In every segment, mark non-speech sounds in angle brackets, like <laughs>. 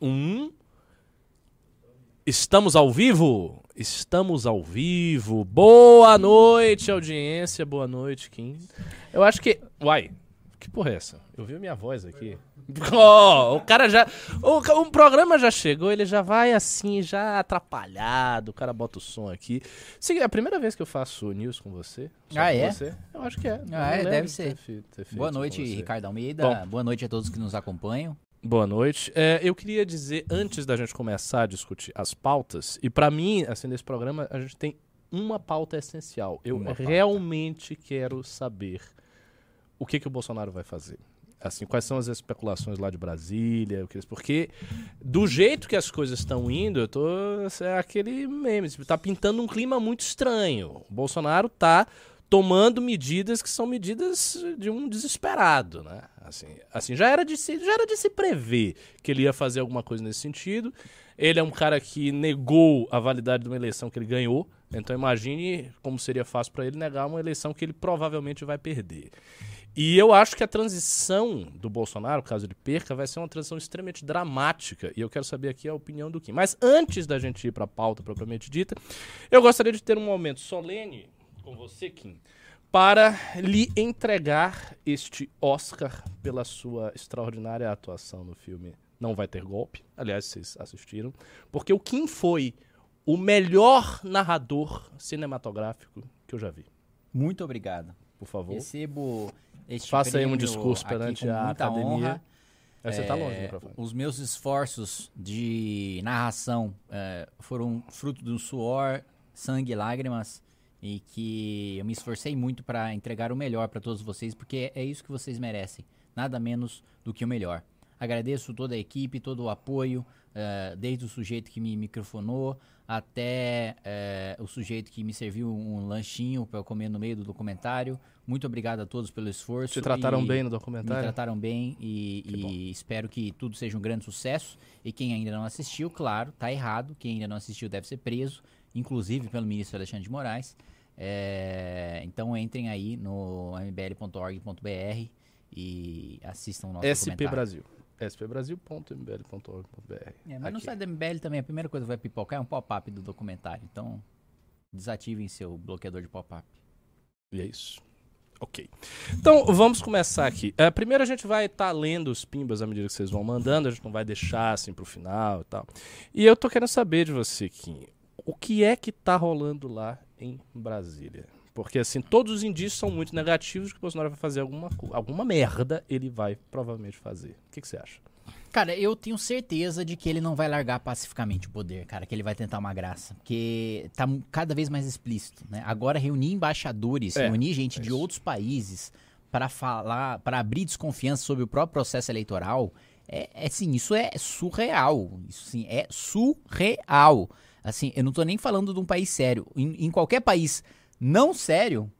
Um. Estamos ao vivo? Estamos ao vivo. Boa noite, audiência. Boa noite, Kim. Eu acho que. Uai, que porra é essa? Eu vi a minha voz aqui. <laughs> Oh, o cara já. O, o programa já chegou, ele já vai assim, já atrapalhado. O cara bota o som aqui. Sim, é a primeira vez que eu faço news com você. ah, com é? Você. Eu acho que é. Ah, é, deve ser. Ter, ter Boa noite, Ricardo Almeida. Bom, Boa noite a todos que nos acompanham. Boa noite. É, eu queria dizer, antes da gente começar a discutir as pautas, e para mim, assim, nesse programa, a gente tem uma pauta essencial. Eu realmente quero saber o que, que o Bolsonaro vai fazer. Assim, quais são as especulações lá de Brasília? Porque do jeito que as coisas estão indo, eu tô. É aquele meme, tá pintando um clima muito estranho. O Bolsonaro tá tomando medidas que são medidas de um desesperado, né? Assim, assim já era de se, já era de se prever que ele ia fazer alguma coisa nesse sentido. Ele é um cara que negou a validade de uma eleição que ele ganhou. Então imagine como seria fácil para ele negar uma eleição que ele provavelmente vai perder. E eu acho que a transição do Bolsonaro, caso ele perca, vai ser uma transição extremamente dramática. E eu quero saber aqui a opinião do Kim. Mas antes da gente ir para a pauta propriamente dita, eu gostaria de ter um momento solene com você, Kim, para lhe entregar este Oscar pela sua extraordinária atuação no filme Não Vai Ter Golpe. Aliás, vocês assistiram. Porque o Kim foi o melhor narrador cinematográfico que eu já vi. Muito obrigado. Por favor. Recebo este Faça aí um discurso perante a academia. Honra. É, você tá longe do microfone. Os meus esforços de narração é, foram fruto do suor, sangue e lágrimas e que eu me esforcei muito para entregar o melhor para todos vocês, porque é isso que vocês merecem, nada menos do que o melhor. Agradeço toda a equipe, todo o apoio, uh, desde o sujeito que me microfonou até uh, o sujeito que me serviu um lanchinho para eu comer no meio do documentário. Muito obrigado a todos pelo esforço. Te trataram bem no documentário? Me trataram bem e, e espero que tudo seja um grande sucesso. E quem ainda não assistiu, claro, tá errado. Quem ainda não assistiu deve ser preso, inclusive pelo ministro Alexandre de Moraes. É, então entrem aí no mbl.org.br e assistam o nosso SP Brasil spbrasil.mbl.org.br. É, mas Aqui. no site da MBL também a primeira coisa que vai pipocar é um pop-up do documentário. Então, desativem seu bloqueador de pop-up. E é isso. Ok. Então, vamos começar aqui. Uh, primeiro a gente vai estar tá lendo os pimbas à medida que vocês vão mandando, a gente não vai deixar assim pro final e tal. E eu tô querendo saber de você, Kim, o que é que tá rolando lá em Brasília? Porque, assim, todos os indícios são muito negativos que o Bolsonaro vai fazer alguma, alguma merda, ele vai provavelmente fazer. O que, que você acha? Cara, eu tenho certeza de que ele não vai largar pacificamente o poder, cara, que ele vai tentar uma graça, porque tá cada vez mais explícito, né? Agora reunir embaixadores, é, reunir gente é de outros países para falar, para abrir desconfiança sobre o próprio processo eleitoral, é, é assim, isso é surreal, isso sim, é surreal. Assim, eu não tô nem falando de um país sério. Em, em qualquer país não sério,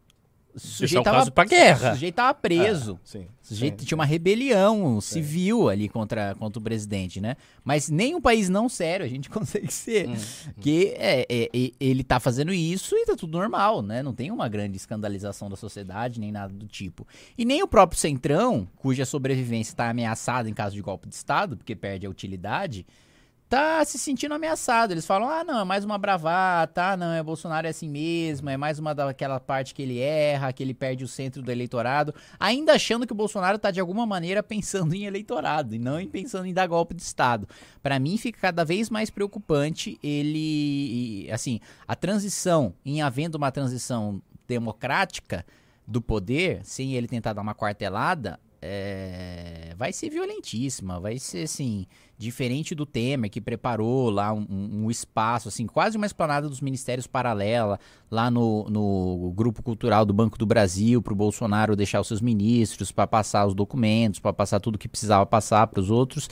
o sujeito é um pra guerra. O sujeito tava preso. É, sim, sujeito sim, tinha uma rebelião civil ali contra, contra o presidente, né? Mas nem um país não sério a gente <laughs> consegue ser. Hum, que é, é, é, ele tá fazendo isso e tá tudo normal, né? Não tem uma grande escandalização da sociedade, nem nada do tipo. E nem o próprio Centrão, cuja sobrevivência está ameaçada em caso de golpe de Estado, porque perde a utilidade, tá se sentindo ameaçado. Eles falam, ah, não, é mais uma bravata, ah, não, é Bolsonaro é assim mesmo, é mais uma daquela parte que ele erra, que ele perde o centro do eleitorado, ainda achando que o Bolsonaro tá de alguma maneira <laughs> pensando em eleitorado e não em pensando em dar golpe de Estado. Para mim fica cada vez mais preocupante ele, assim, a transição, em havendo uma transição democrática do poder, sem ele tentar dar uma quartelada, é, vai ser violentíssima, vai ser assim diferente do Temer, que preparou lá um, um, espaço, assim, quase uma esplanada dos ministérios paralela, lá no, no grupo cultural do Banco do Brasil, para o Bolsonaro deixar os seus ministros, para passar os documentos, para passar tudo que precisava passar para os outros.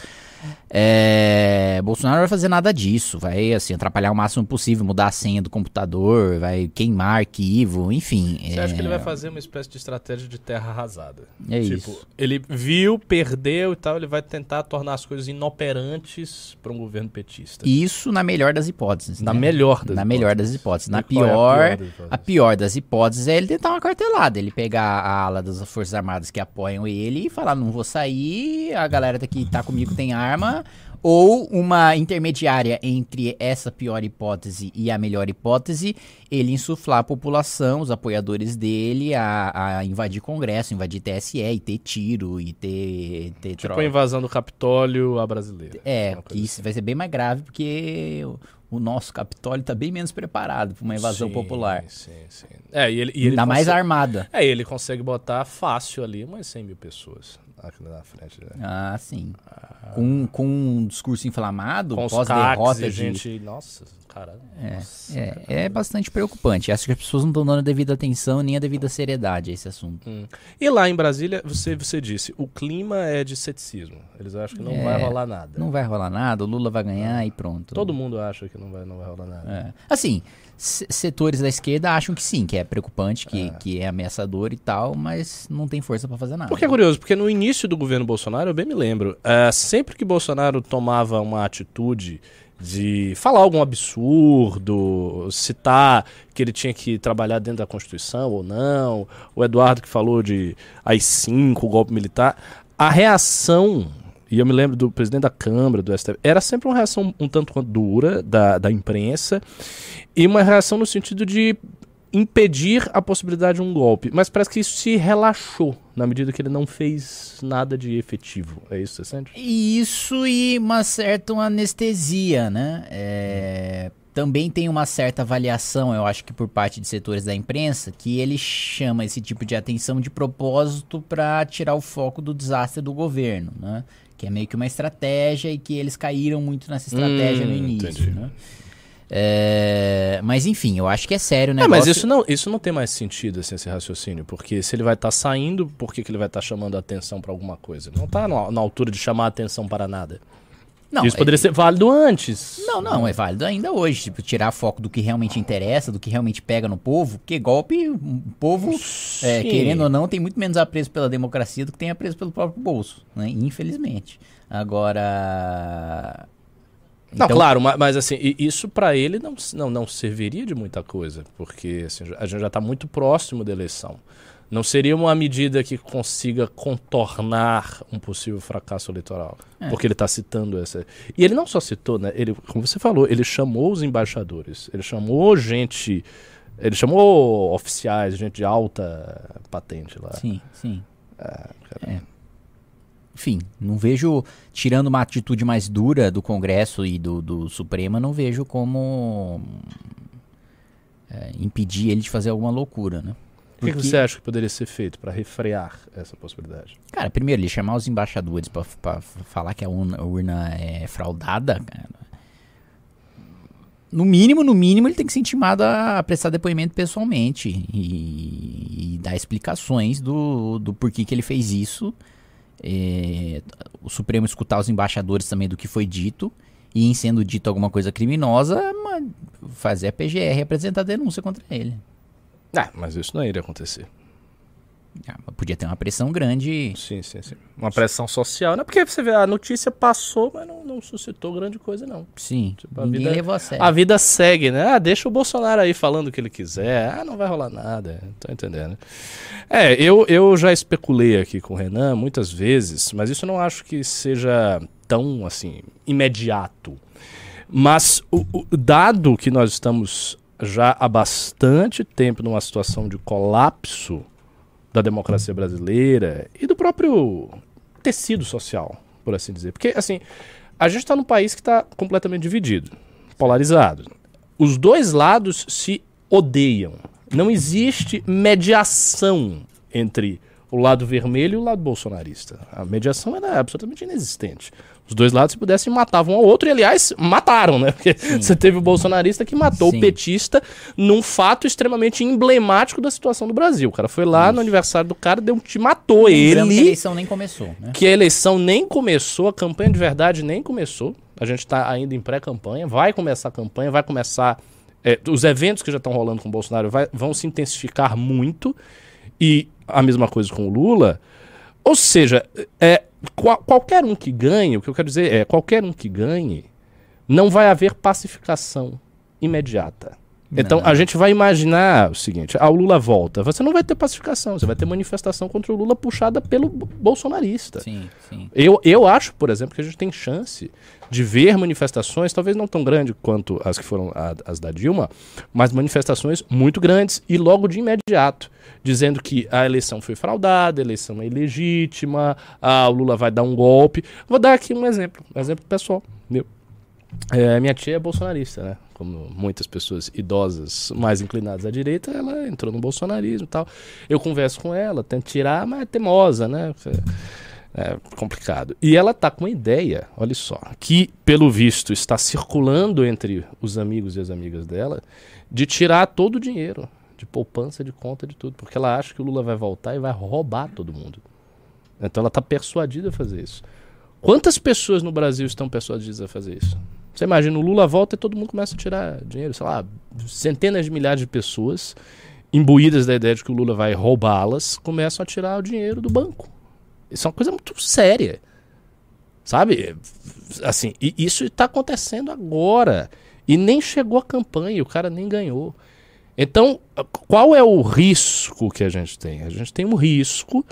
É, Bolsonaro não vai fazer nada disso, vai assim, atrapalhar o máximo possível, mudar a senha do computador, vai queimar arquivo, enfim. Você é... acha que ele vai fazer uma espécie de estratégia de terra arrasada? É tipo, isso. ele viu, perdeu e tal, ele vai tentar tornar as coisas inoperantes tolerantes para um governo petista. Isso na melhor das hipóteses. Na né? melhor das Na hipóteses. melhor das hipóteses. Na pior, é a, pior das hipóteses? a pior das hipóteses é ele tentar uma cartelada, ele pegar a ala das Forças Armadas que apoiam ele e falar, não vou sair, a galera que tá comigo tem arma, ou uma intermediária entre essa pior hipótese e a melhor hipótese, ele insuflar a população, os apoiadores dele, a, a invadir Congresso, invadir TSE e ter tiro e ter. ter tipo troca. a invasão do Capitólio à brasileira. É, que isso assim. vai ser bem mais grave porque o nosso Capitólio está bem menos preparado para uma invasão sim, popular. Sim, sim. É, e ele, e ele Ainda consegue, mais armada. É, ele consegue botar fácil ali umas 100 mil pessoas na frente. Né? Ah, sim. Ah, com, com um discurso inflamado, pós-derrota de... gente... Nossa, caralho. É, nossa, é, é, bastante preocupante. Acho que as pessoas não estão dando a devida atenção nem a devida seriedade a esse assunto. Hum. E lá em Brasília, você, você disse, o clima é de ceticismo. Eles acham que não é, vai rolar nada. Não vai rolar nada, o Lula vai ganhar e pronto. Todo mundo acha que não vai, não vai rolar nada. É. Assim, setores da esquerda acham que sim, que é preocupante, que é, que é ameaçador e tal, mas não tem força para fazer nada. Porque é curioso, porque no início do governo Bolsonaro, eu bem me lembro, uh, sempre que Bolsonaro tomava uma atitude de falar algum absurdo, citar que ele tinha que trabalhar dentro da Constituição ou não, o Eduardo que falou de AI-5, o golpe militar, a reação e eu me lembro do presidente da Câmara, do STF, era sempre uma reação um tanto quanto dura da, da imprensa e uma reação no sentido de impedir a possibilidade de um golpe. Mas parece que isso se relaxou na medida que ele não fez nada de efetivo. É isso que você sente? Isso e uma certa anestesia, né? É, também tem uma certa avaliação, eu acho que por parte de setores da imprensa, que ele chama esse tipo de atenção de propósito para tirar o foco do desastre do governo, né? Que é meio que uma estratégia e que eles caíram muito nessa estratégia hum, no início, né? É, mas enfim, eu acho que é sério, né? É, mas isso não, isso não tem mais sentido, assim, esse raciocínio. Porque se ele vai estar tá saindo, por que, que ele vai estar tá chamando a atenção para alguma coisa? Não está na, na, altura de chamar a atenção para nada. Não, isso é, poderia ser válido antes. Não, não, é válido ainda hoje. Tipo, tirar foco do que realmente interessa, do que realmente pega no povo. Porque golpe, o povo, é, querendo ou não, tem muito menos apreço pela democracia do que tem apreço pelo próprio bolso, né? Infelizmente. Agora. Não, então... claro, mas, mas, assim, isso para ele não, não, não serviria de muita coisa, porque assim, a gente já está muito próximo da eleição. Não seria uma medida que consiga contornar um possível fracasso eleitoral. É. Porque ele está citando essa. E ele não só citou, né? Ele, como você falou, ele chamou os embaixadores, ele chamou gente. Ele chamou oficiais, gente de alta patente lá. Sim, sim. É, é. Enfim, não vejo, tirando uma atitude mais dura do Congresso e do, do Supremo, não vejo como é, impedir ele de fazer alguma loucura, né? O que, que, você acha que poderia ser feito para refrear essa possibilidade? Cara, primeiro, ele chamar os embaixadores para falar que a urna, a urna, é fraudada, cara. No mínimo, no mínimo, ele tem que ser intimado a prestar depoimento pessoalmente e, e dar explicações do, do porquê que ele fez isso. É, o Supremo escutar os embaixadores também do que foi dito e, em sendo dito alguma coisa criminosa, fazer a PGR apresentar denúncia contra ele. Ah, mas isso não iria acontecer. Ah, podia ter uma pressão grande. Sim, sim, sim. Uma pressão social. Não é porque você vê, a notícia passou, mas não, não suscitou grande coisa, não. Sim. Tipo, a, vida, levou a, sério. a vida segue, né? Ah, deixa o Bolsonaro aí falando o que ele quiser. Ah, não vai rolar nada. Tô entendendo. É, eu, eu já especulei aqui com o Renan muitas vezes, mas isso eu não acho que seja tão, assim, imediato. Mas o, o dado que nós estamos já há bastante tempo numa situação de colapso da democracia brasileira e do próprio tecido social, por assim dizer. Porque, assim, a gente está num país que está completamente dividido, polarizado. Os dois lados se odeiam. Não existe mediação entre o lado vermelho e o lado bolsonarista. A mediação era absolutamente inexistente. Os dois lados, se pudessem, matavam um ao outro. E, aliás, mataram, né? Porque Sim. você teve o bolsonarista que matou Sim. o petista num fato extremamente emblemático da situação do Brasil. O cara foi lá Isso. no aniversário do cara, deu, te matou ele. Que a eleição nem começou, né? Que a eleição nem começou, a campanha de verdade nem começou. A gente está ainda em pré-campanha. Vai começar a campanha, vai começar... É, os eventos que já estão rolando com o Bolsonaro vai, vão se intensificar muito. E a mesma coisa com o Lula. Ou seja, é, qual, qualquer um que ganhe, o que eu quero dizer é, qualquer um que ganhe, não vai haver pacificação imediata. Então a gente vai imaginar o seguinte: ah, o Lula volta. Você não vai ter pacificação, você vai ter manifestação contra o Lula puxada pelo bolsonarista. Sim, sim. Eu, eu acho, por exemplo, que a gente tem chance de ver manifestações, talvez não tão grandes quanto as que foram a, as da Dilma, mas manifestações muito grandes e logo de imediato, dizendo que a eleição foi fraudada, a eleição é ilegítima, ah, o Lula vai dar um golpe. Vou dar aqui um exemplo, um exemplo pessoal. Meu. É, minha tia é bolsonarista, né? Como muitas pessoas idosas mais inclinadas à direita, ela entrou no bolsonarismo e tal. Eu converso com ela, tento tirar, mas é teimosa, né? É complicado. E ela tá com uma ideia, olha só, que pelo visto está circulando entre os amigos e as amigas dela, de tirar todo o dinheiro, de poupança, de conta, de tudo, porque ela acha que o Lula vai voltar e vai roubar todo mundo. Então ela está persuadida a fazer isso. Quantas pessoas no Brasil estão persuadidas a fazer isso? Você imagina, o Lula volta e todo mundo começa a tirar dinheiro, sei lá, centenas de milhares de pessoas imbuídas da ideia de que o Lula vai roubá-las, começam a tirar o dinheiro do banco. Isso é uma coisa muito séria. Sabe? Assim, e isso está acontecendo agora. E nem chegou a campanha, o cara nem ganhou. Então, qual é o risco que a gente tem? A gente tem um risco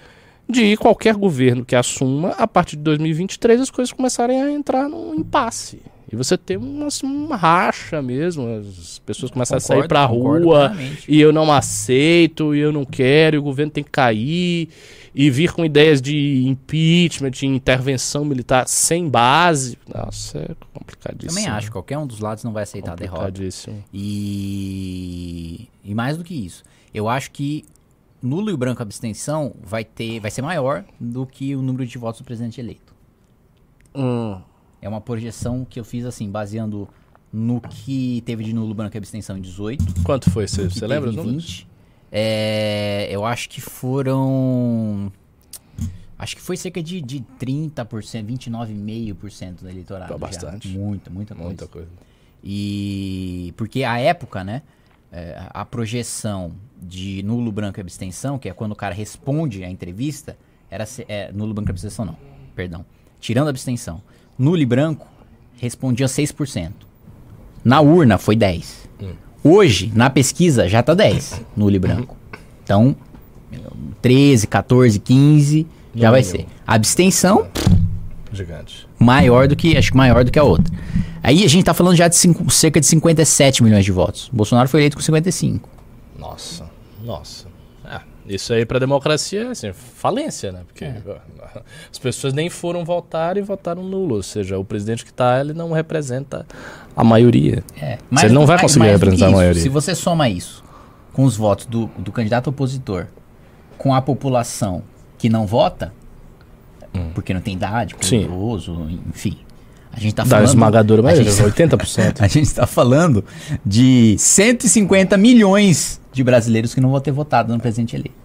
de qualquer governo que assuma, a partir de 2023, as coisas começarem a entrar num impasse. E você tem uma, uma racha mesmo, as pessoas começam concordo, a sair pra rua e eu não aceito, e eu não quero, e o governo tem que cair e vir com ideias de impeachment, de intervenção militar sem base. Nossa, é complicadíssimo. Também acho, qualquer um dos lados não vai aceitar a derrota. E, e mais do que isso, eu acho que nulo e branco abstenção vai ter, vai ser maior do que o número de votos do presidente eleito. Hum. É uma projeção que eu fiz assim, baseando no que teve de nulo, branco e abstenção em 18. Quanto foi? Você lembra os números? 20. É, eu acho que foram. Acho que foi cerca de, de 30%, 29,5% do eleitorado. Tá bastante. Muita, muita coisa. Muita coisa. E. Porque a época, né? É, a projeção de nulo, branco e abstenção, que é quando o cara responde a entrevista, era é, nulo, branco e abstenção, não. Perdão. Tirando a abstenção. Nulo e branco respondia 6%. Na urna foi 10%. Hum. Hoje, na pesquisa, já tá 10 nulo e branco. Então, 13, 14, 15 já vai ser. abstenção. Gigante. Maior do que, acho que maior do que a outra. Aí a gente tá falando já de cinco, cerca de 57 milhões de votos. O Bolsonaro foi eleito com 55. Nossa, nossa. É, isso aí pra democracia, assim, falência, né? Porque é. <laughs> as pessoas nem foram votar e votaram nulo. Ou seja, o presidente que tá, ele não representa a maioria. É, mas, você não vai conseguir representar isso, a maioria. Se você soma isso com os votos do, do candidato opositor, com a população que não vota, hum. porque não tem idade, idoso, enfim. A gente está falando. Da esmagadora maioria, <laughs> 80%. A gente está falando de 150 milhões de brasileiros que não vão ter votado no presidente eleito.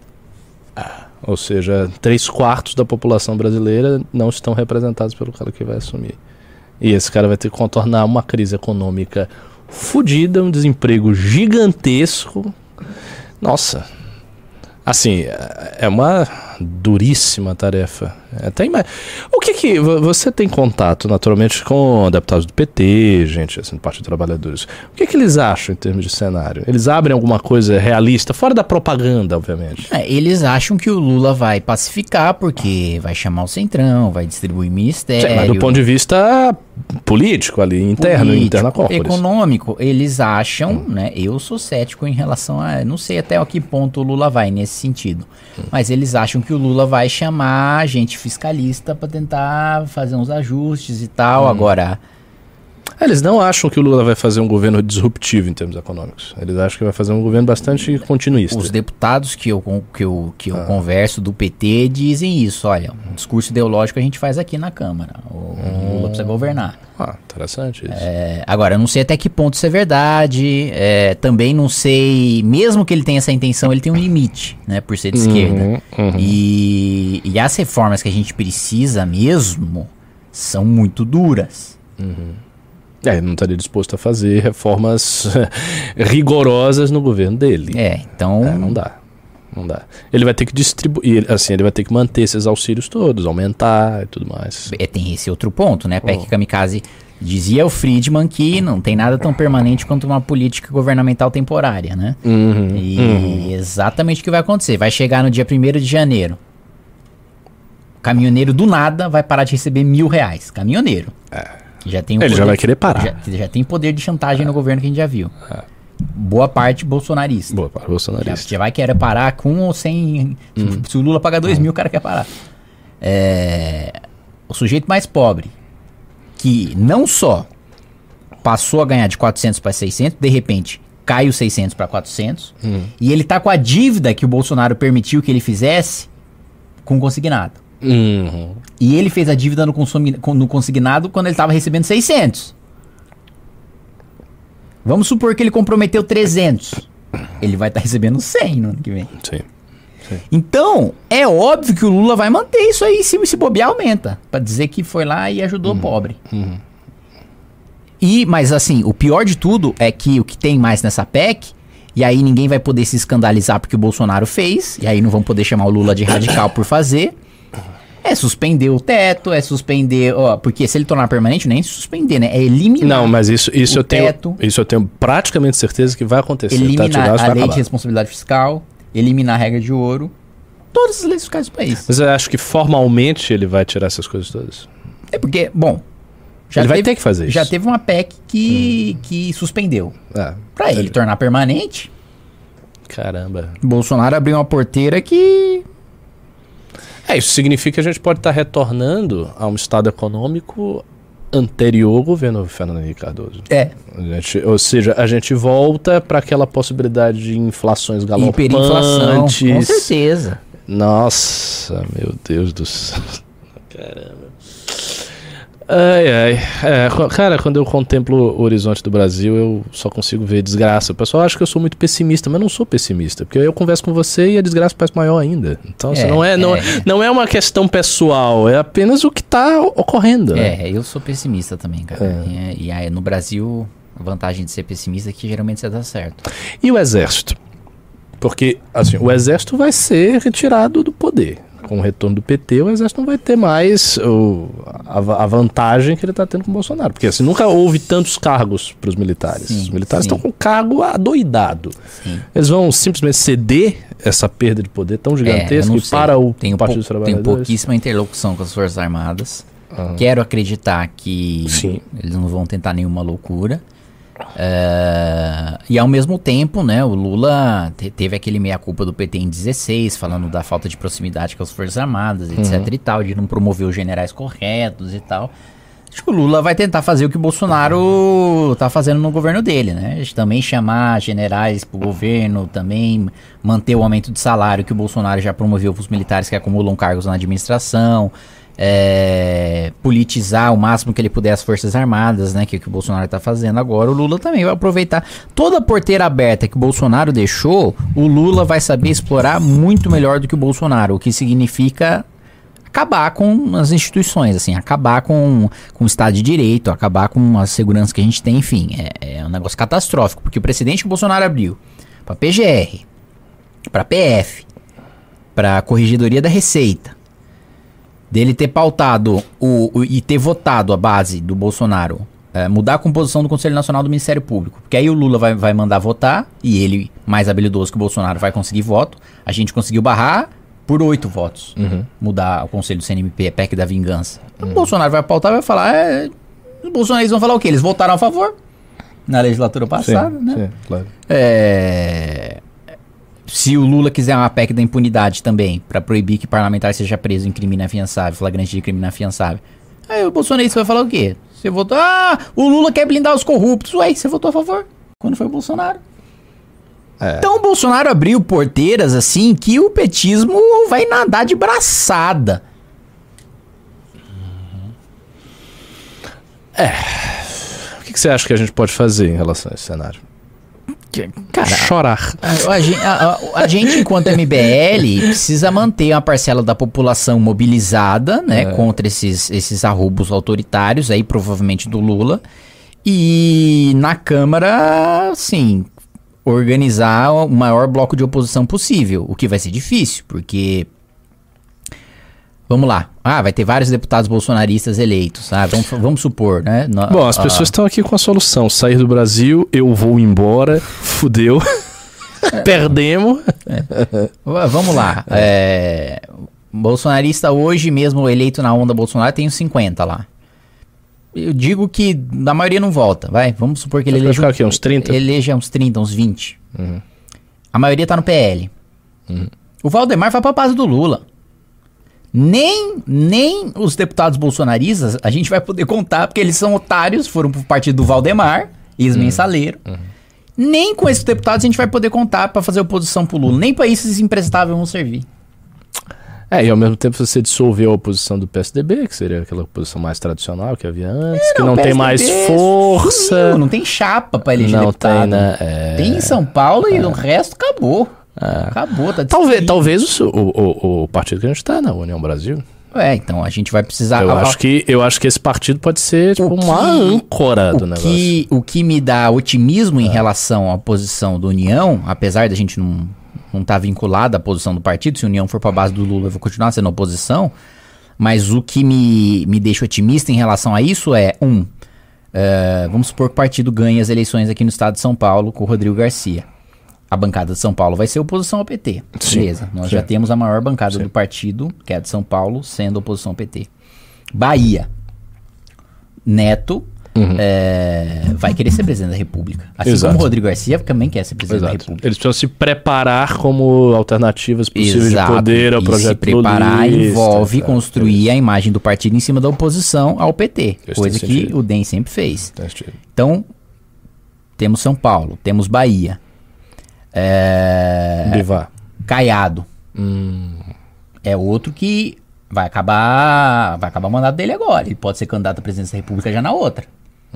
Ah, ou seja, três quartos da população brasileira não estão representados pelo cara que vai assumir. E esse cara vai ter que contornar uma crise econômica fodida, um desemprego gigantesco. Nossa. Assim, é uma duríssima tarefa. Até ima... O que que você tem contato naturalmente com deputados do PT, gente assim, do Partido Trabalhadores? O que que eles acham em termos de cenário? Eles abrem alguma coisa realista fora da propaganda, obviamente? É, eles acham que o Lula vai pacificar porque vai chamar o centrão, vai distribuir ministério. Sim, mas do ponto de vista político ali, interno, político, econômico, eles acham, hum. né? Eu sou cético em relação a, não sei até a que ponto o Lula vai nesse sentido, hum. mas eles acham que o Lula vai chamar gente fiscalista para tentar fazer uns ajustes e tal. Hum. Agora, eles não acham que o Lula vai fazer um governo disruptivo em termos econômicos. Eles acham que vai fazer um governo bastante continuista. Os deputados que eu, que eu, que eu ah. converso do PT dizem isso. Olha, um discurso ideológico a gente faz aqui na Câmara. O hum. Lula precisa governar. Ah, interessante isso. É, agora, eu não sei até que ponto isso é verdade. É, também não sei, mesmo que ele tenha essa intenção, ele tem um limite, né? Por ser de uhum, esquerda. Uhum. E, e as reformas que a gente precisa mesmo são muito duras. Uhum. É, não estaria disposto a fazer reformas <laughs> rigorosas no governo dele. É, então. É, não dá. Não dá. Ele vai ter que distribuir, assim, ele vai ter que manter esses auxílios todos, aumentar e tudo mais. É, tem esse outro ponto, né? PEC Kamikaze dizia o Friedman que não tem nada tão permanente quanto uma política governamental temporária, né? Uhum, E uhum. exatamente o que vai acontecer. Vai chegar no dia 1 de janeiro. O caminhoneiro do nada vai parar de receber mil reais. Caminhoneiro. Que Já tem É. Ele já vai querer parar. Já, já tem poder de chantagem no governo que a gente já viu. Boa parte bolsonarista. Boa para o Já, bolsonarista. já vai querer parar com ou sem. se- Se o Lula pagar dois mil, o cara quer parar. É, o sujeito mais pobre, que não só passou a ganhar de 400 para 600, de repente cai os 600 para 400, e ele tá com a dívida que o Bolsonaro permitiu que ele fizesse com consignado. Uhum. E ele fez a dívida no, consumi- no consignado quando ele estava recebendo 600. Vamos supor que ele comprometeu 300. Ele vai estar recebendo 100 no ano que vem. Sim. Então, é óbvio que o Lula vai manter isso aí, se, se bobear, aumenta. Pra dizer que foi lá e ajudou o pobre. E, mas assim, o pior de tudo é que o que tem mais nessa PEC, e aí ninguém vai poder se escandalizar porque o Bolsonaro fez, e aí não vão poder chamar o Lula de radical por fazer, é suspender o teto, é suspender, ó, porque se ele tornar permanente, nem suspender, né? É eliminar. Não, mas isso, isso O eu tenho. teto. Isso eu tenho praticamente certeza que vai acontecer. tá? eliminar isso a vai lei de responsabilidade fiscal, eliminar a regra de ouro, todas as leis fiscais do país. Mas eu acho que formalmente ele vai tirar essas coisas todas. É porque, bom, já ele vai teve, ter que fazer isso. já teve uma PEC que, que suspendeu. É. Pra ele tornar permanente, Caramba. Bolsonaro abriu uma porteira que. É, isso significa que a gente pode estar retornando a um estado econômico anterior ao governo Fernando Henrique Cardoso. É. A gente- ou seja, a gente volta para aquela possibilidade de inflações Hiperinflação. Com galopantes. certeza. Nossa, meu Deus do céu. Caramba. Ai, ai. É, cara, quando eu contemplo o horizonte do Brasil, eu só consigo ver desgraça. O pessoal acha que eu sou muito pessimista, mas eu não sou pessimista, porque eu converso com você e a desgraça parece maior ainda. Então, assim, É, não, é, não, é. não é uma questão pessoal, é apenas o que está ocorrendo. né? É, eu sou pessimista também, cara. E, e aí, no Brasil, a vantagem de ser pessimista é que geralmente você dá certo. E o exército? Porque, assim, o exército vai ser retirado do poder. Com o retorno do PT, o exército não vai ter mais o, a, a vantagem que ele está tendo com o Bolsonaro. Porque, assim, nunca houve tantos cargos para os militares. Sim, os militares sim. estão com cargo adoidado. Sim. Eles vão simplesmente ceder essa perda de poder tão É, gigantesca sei. para o tenho, Partido dos Trabalhadores. pouquíssima interlocução com as Forças Armadas. Ah. Quero acreditar que eles não vão tentar nenhuma loucura. É, e ao mesmo tempo, né, o Lula te- teve aquele meia-culpa do PT em 16, falando da falta de proximidade com as Forças Armadas, etc e tal, de não promover os generais corretos e tal. Acho que o Lula vai tentar fazer o que o Bolsonaro tá fazendo no governo dele, né? Também chamar generais pro governo, também manter o aumento de salário que o Bolsonaro já promoveu pros militares que acumulam cargos na administração, é, politizar o máximo que ele puder as Forças Armadas, né? Que é que o Bolsonaro tá fazendo agora. O Lula também vai aproveitar toda a porteira aberta que o Bolsonaro deixou, o Lula vai saber explorar muito melhor do que o Bolsonaro, o que significa acabar com as instituições, assim, acabar com, com o Estado de Direito, acabar com a segurança que a gente tem, enfim, é, é um negócio catastrófico, porque o presidente Bolsonaro abriu para PGR, para PF, para Corregedoria da Receita, dele ter pautado o, o- e ter votado a base do Bolsonaro é, mudar a composição do Conselho Nacional do Ministério Público. Porque aí o Lula vai, vai mandar votar e ele, mais habilidoso que o Bolsonaro, vai conseguir voto. A gente conseguiu barrar por oito votos. Mudar o Conselho do CNMP, a PEC da vingança. O Bolsonaro vai pautar e vai falar. É, os bolsonaristas vão falar o quê? Eles votaram a favor na legislatura passada, né? sim, claro. É, Se o Lula quiser uma PEC da impunidade também, pra proibir que parlamentar seja preso em crime inafiançável, flagrante de crime inafiançável. Aí o bolsonarista vai falar o quê? Você votou. Ah, o Lula quer blindar os corruptos. Ué, você votou a favor? Quando foi o Bolsonaro? É. Então o Bolsonaro abriu porteiras assim que o petismo vai nadar de braçada. O que, que você acha que a gente pode fazer em relação a esse cenário? Cara, Chorar. A, a a- a- gente, enquanto MBL, precisa manter uma parcela da população mobilizada, né, contra esses, esses arrobos autoritários, aí provavelmente do Lula. E na Câmara, assim, organizar o maior bloco de oposição possível, o que vai ser difícil, porque Vamos lá. Ah, vai ter vários deputados bolsonaristas eleitos. Ah, vamos, vamos supor, né? No, Bom, as pessoas estão aqui com a solução. Sair do Brasil, eu vou embora, fudeu. <laughs> Perdemos. É. Vamos lá. É, bolsonarista hoje, mesmo eleito na onda Bolsonaro, tem uns 50 lá. Eu digo que na maioria não volta, vai. Vamos supor que ele eleja. Aqui, uns 30? Eleja uns 30, uns 20. Uhum. A maioria tá no PL. Uhum. O Valdemar vai pra base do Lula. Nem, nem os deputados bolsonaristas a gente vai poder contar, porque eles são otários, foram pro partido do Valdemar, ex-mensaleiro. Uhum. Nem com esses deputados a gente vai poder contar para fazer oposição pro Lula. Nem pra isso esses imprestáveis vão servir. É, e ao mesmo tempo você dissolveu a oposição do PSDB, que seria aquela oposição mais tradicional que havia antes, é, não, que não tem mais força. Sumiu, não tem chapa pra eleger não deputado. Tem, né? É... tem em São Paulo e é. o resto acabou. É. Acabou, tá Talvez, talvez o, o, o, partido que a gente está, na União Brasil. É, então a gente vai precisar. Eu, acho, que, eu acho que esse partido pode ser tipo, uma que, âncora do negócio. Que, o que me dá otimismo em é. relação à posição do União, apesar da gente não não estar tá vinculada à posição do partido, se a União for para a base do Lula, eu vou continuar sendo oposição. Mas o que me, me deixa otimista em relação a isso é: um, uh, vamos supor que o partido ganhe as eleições aqui no estado de São Paulo com o Rodrigo Garcia a bancada de São Paulo vai ser oposição ao PT. Sim, Beleza. Nós sim. já temos a maior bancada sim. do partido, que é a de São Paulo, sendo oposição ao PT. Bahia. Neto uhum. é, vai querer ser presidente da República. Assim Exato. como o Rodrigo Garcia também quer ser presidente Exato. da República. Eles precisam se preparar como alternativas possíveis Exato. de poder ao e projeto Se preparar lulista, envolve tá, construir a imagem do partido em cima da oposição ao PT. coisa que sentido. o DEM sempre fez. Então, temos São Paulo, temos Bahia. É... Bivar. Caiado. Hum. É outro que vai acabar vai acabar o mandato dele agora. Ele pode ser candidato à presidência da República já na outra.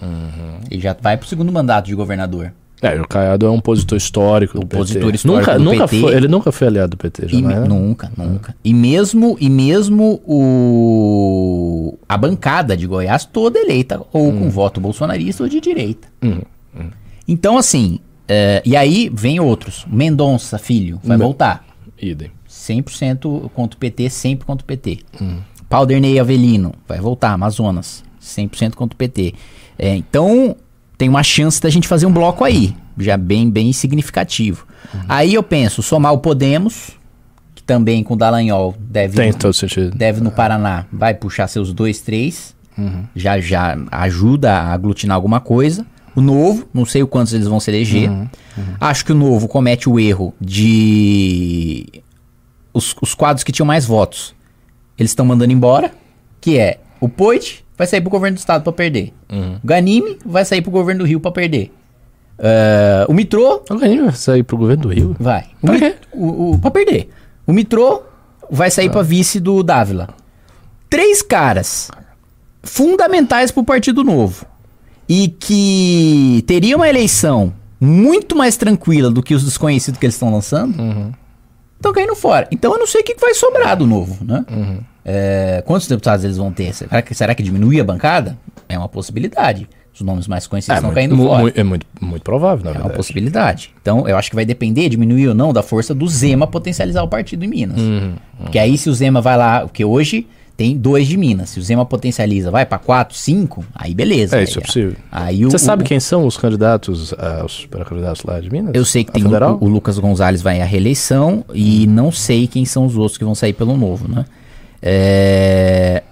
Uhum. Ele já vai pro segundo mandato de governador. É, o Caiado é um opositor histórico opositor PT. histórico nunca, nunca PT. Foi, ele nunca foi aliado do PT, já, é? Nunca, nunca. E mesmo, e mesmo o, a bancada de Goiás toda eleita ou hum. com voto bolsonarista ou de direita. Hum. Hum. Então, assim, é, e aí vem outros. Mendonça, filho, vai voltar. Idem. 100% contra o PT, sempre contra o PT. Hum. Palderney Avelino, vai voltar, Amazonas. 100% contra o PT. É, então, tem uma chance da gente fazer um bloco aí. Já bem, bem significativo. Uhum. Aí eu penso, somar o Podemos, que também com o Dallagnol deve, tem todo sentido. deve no Paraná, vai puxar seus dois, três. Uhum. Já, já ajuda a aglutinar alguma coisa. O novo, não sei o quantos eles vão se eleger. Uhum, uhum. Acho que o novo comete o erro de. Os, os quadros que tinham mais votos. Eles estão mandando embora. Que é o Poit vai sair pro governo do estado para perder. Uhum. O Ganime vai sair pro governo do Rio para perder. Uh, o Mitrô. O Ganime vai sair pro governo do Rio? Vai. O pra quê? O, o, pra perder. O Mitrô vai sair ah. pra vice do Dávila. Três caras fundamentais pro Partido Novo e que teria uma eleição muito mais tranquila do que os desconhecidos que eles estão lançando, uhum. estão caindo fora. Então eu não sei o que vai sobrar do novo, né? Uhum. É, quantos deputados eles vão ter? Será que, será que diminui a bancada? É uma possibilidade. Os nomes mais conhecidos é, estão caindo fora. É muito, muito provável, na é verdade. uma possibilidade. Então, eu acho que vai depender, diminuir ou não, da força do Zema potencializar o partido em Minas. Uhum, Porque aí, se o Zema vai lá... Porque hoje tem dois de Minas. Se o Zema potencializa, vai para quatro, cinco, aí beleza. É, isso aí, é possível. Aí Você o, sabe quem são os candidatos, uh, os pré-candidatos lá de Minas? Eu sei que tem o, o, Lucas Gonzalez vai à reeleição e não sei quem são os outros que vão sair pelo novo, né? É...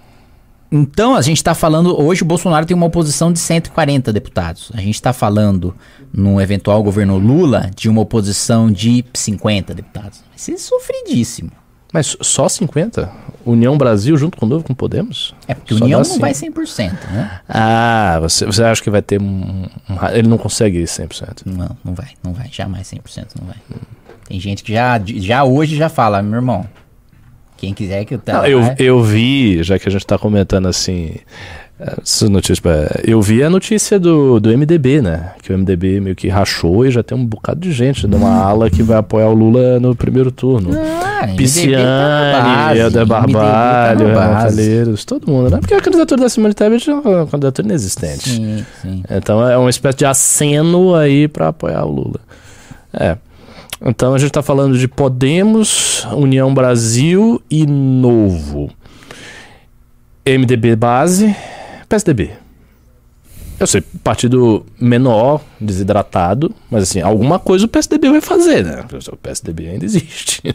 Então, a gente está falando. Hoje o Bolsonaro tem uma oposição de 140 deputados. A gente está falando, no eventual governo Lula, de uma oposição de 50 deputados. Vai ser sofridíssimo. Mas só 50? União Brasil junto com o Novo, com Podemos? É porque a União não vai 100%, né? Ah, você, você acha que vai ter um, um, Ele não consegue ir 100%? Não, não vai, não vai. Jamais 100% não vai. Tem gente que já, já hoje já fala, meu irmão, quem quiser que eu... Não, eu, eu vi, já que a gente está comentando assim... Essas notícias, eu vi a notícia do, do MDB, né? Que o MDB meio que rachou e já tem um bocado de gente de uma hum. ala que vai apoiar o Lula no primeiro turno. Ah, Pisciani, tá Barbalho, tá Calheiros, todo mundo, né? Porque a candidatura da Simone Tebet é uma candidatura inexistente. Sim, sim. Então é uma espécie de aceno aí para apoiar o Lula. É. Então a gente está falando de Podemos, União Brasil e Novo. MDB base, PSDB. Eu sei, partido menor, desidratado, mas assim, alguma coisa o PSDB vai fazer, né? O PSDB ainda existe. <laughs>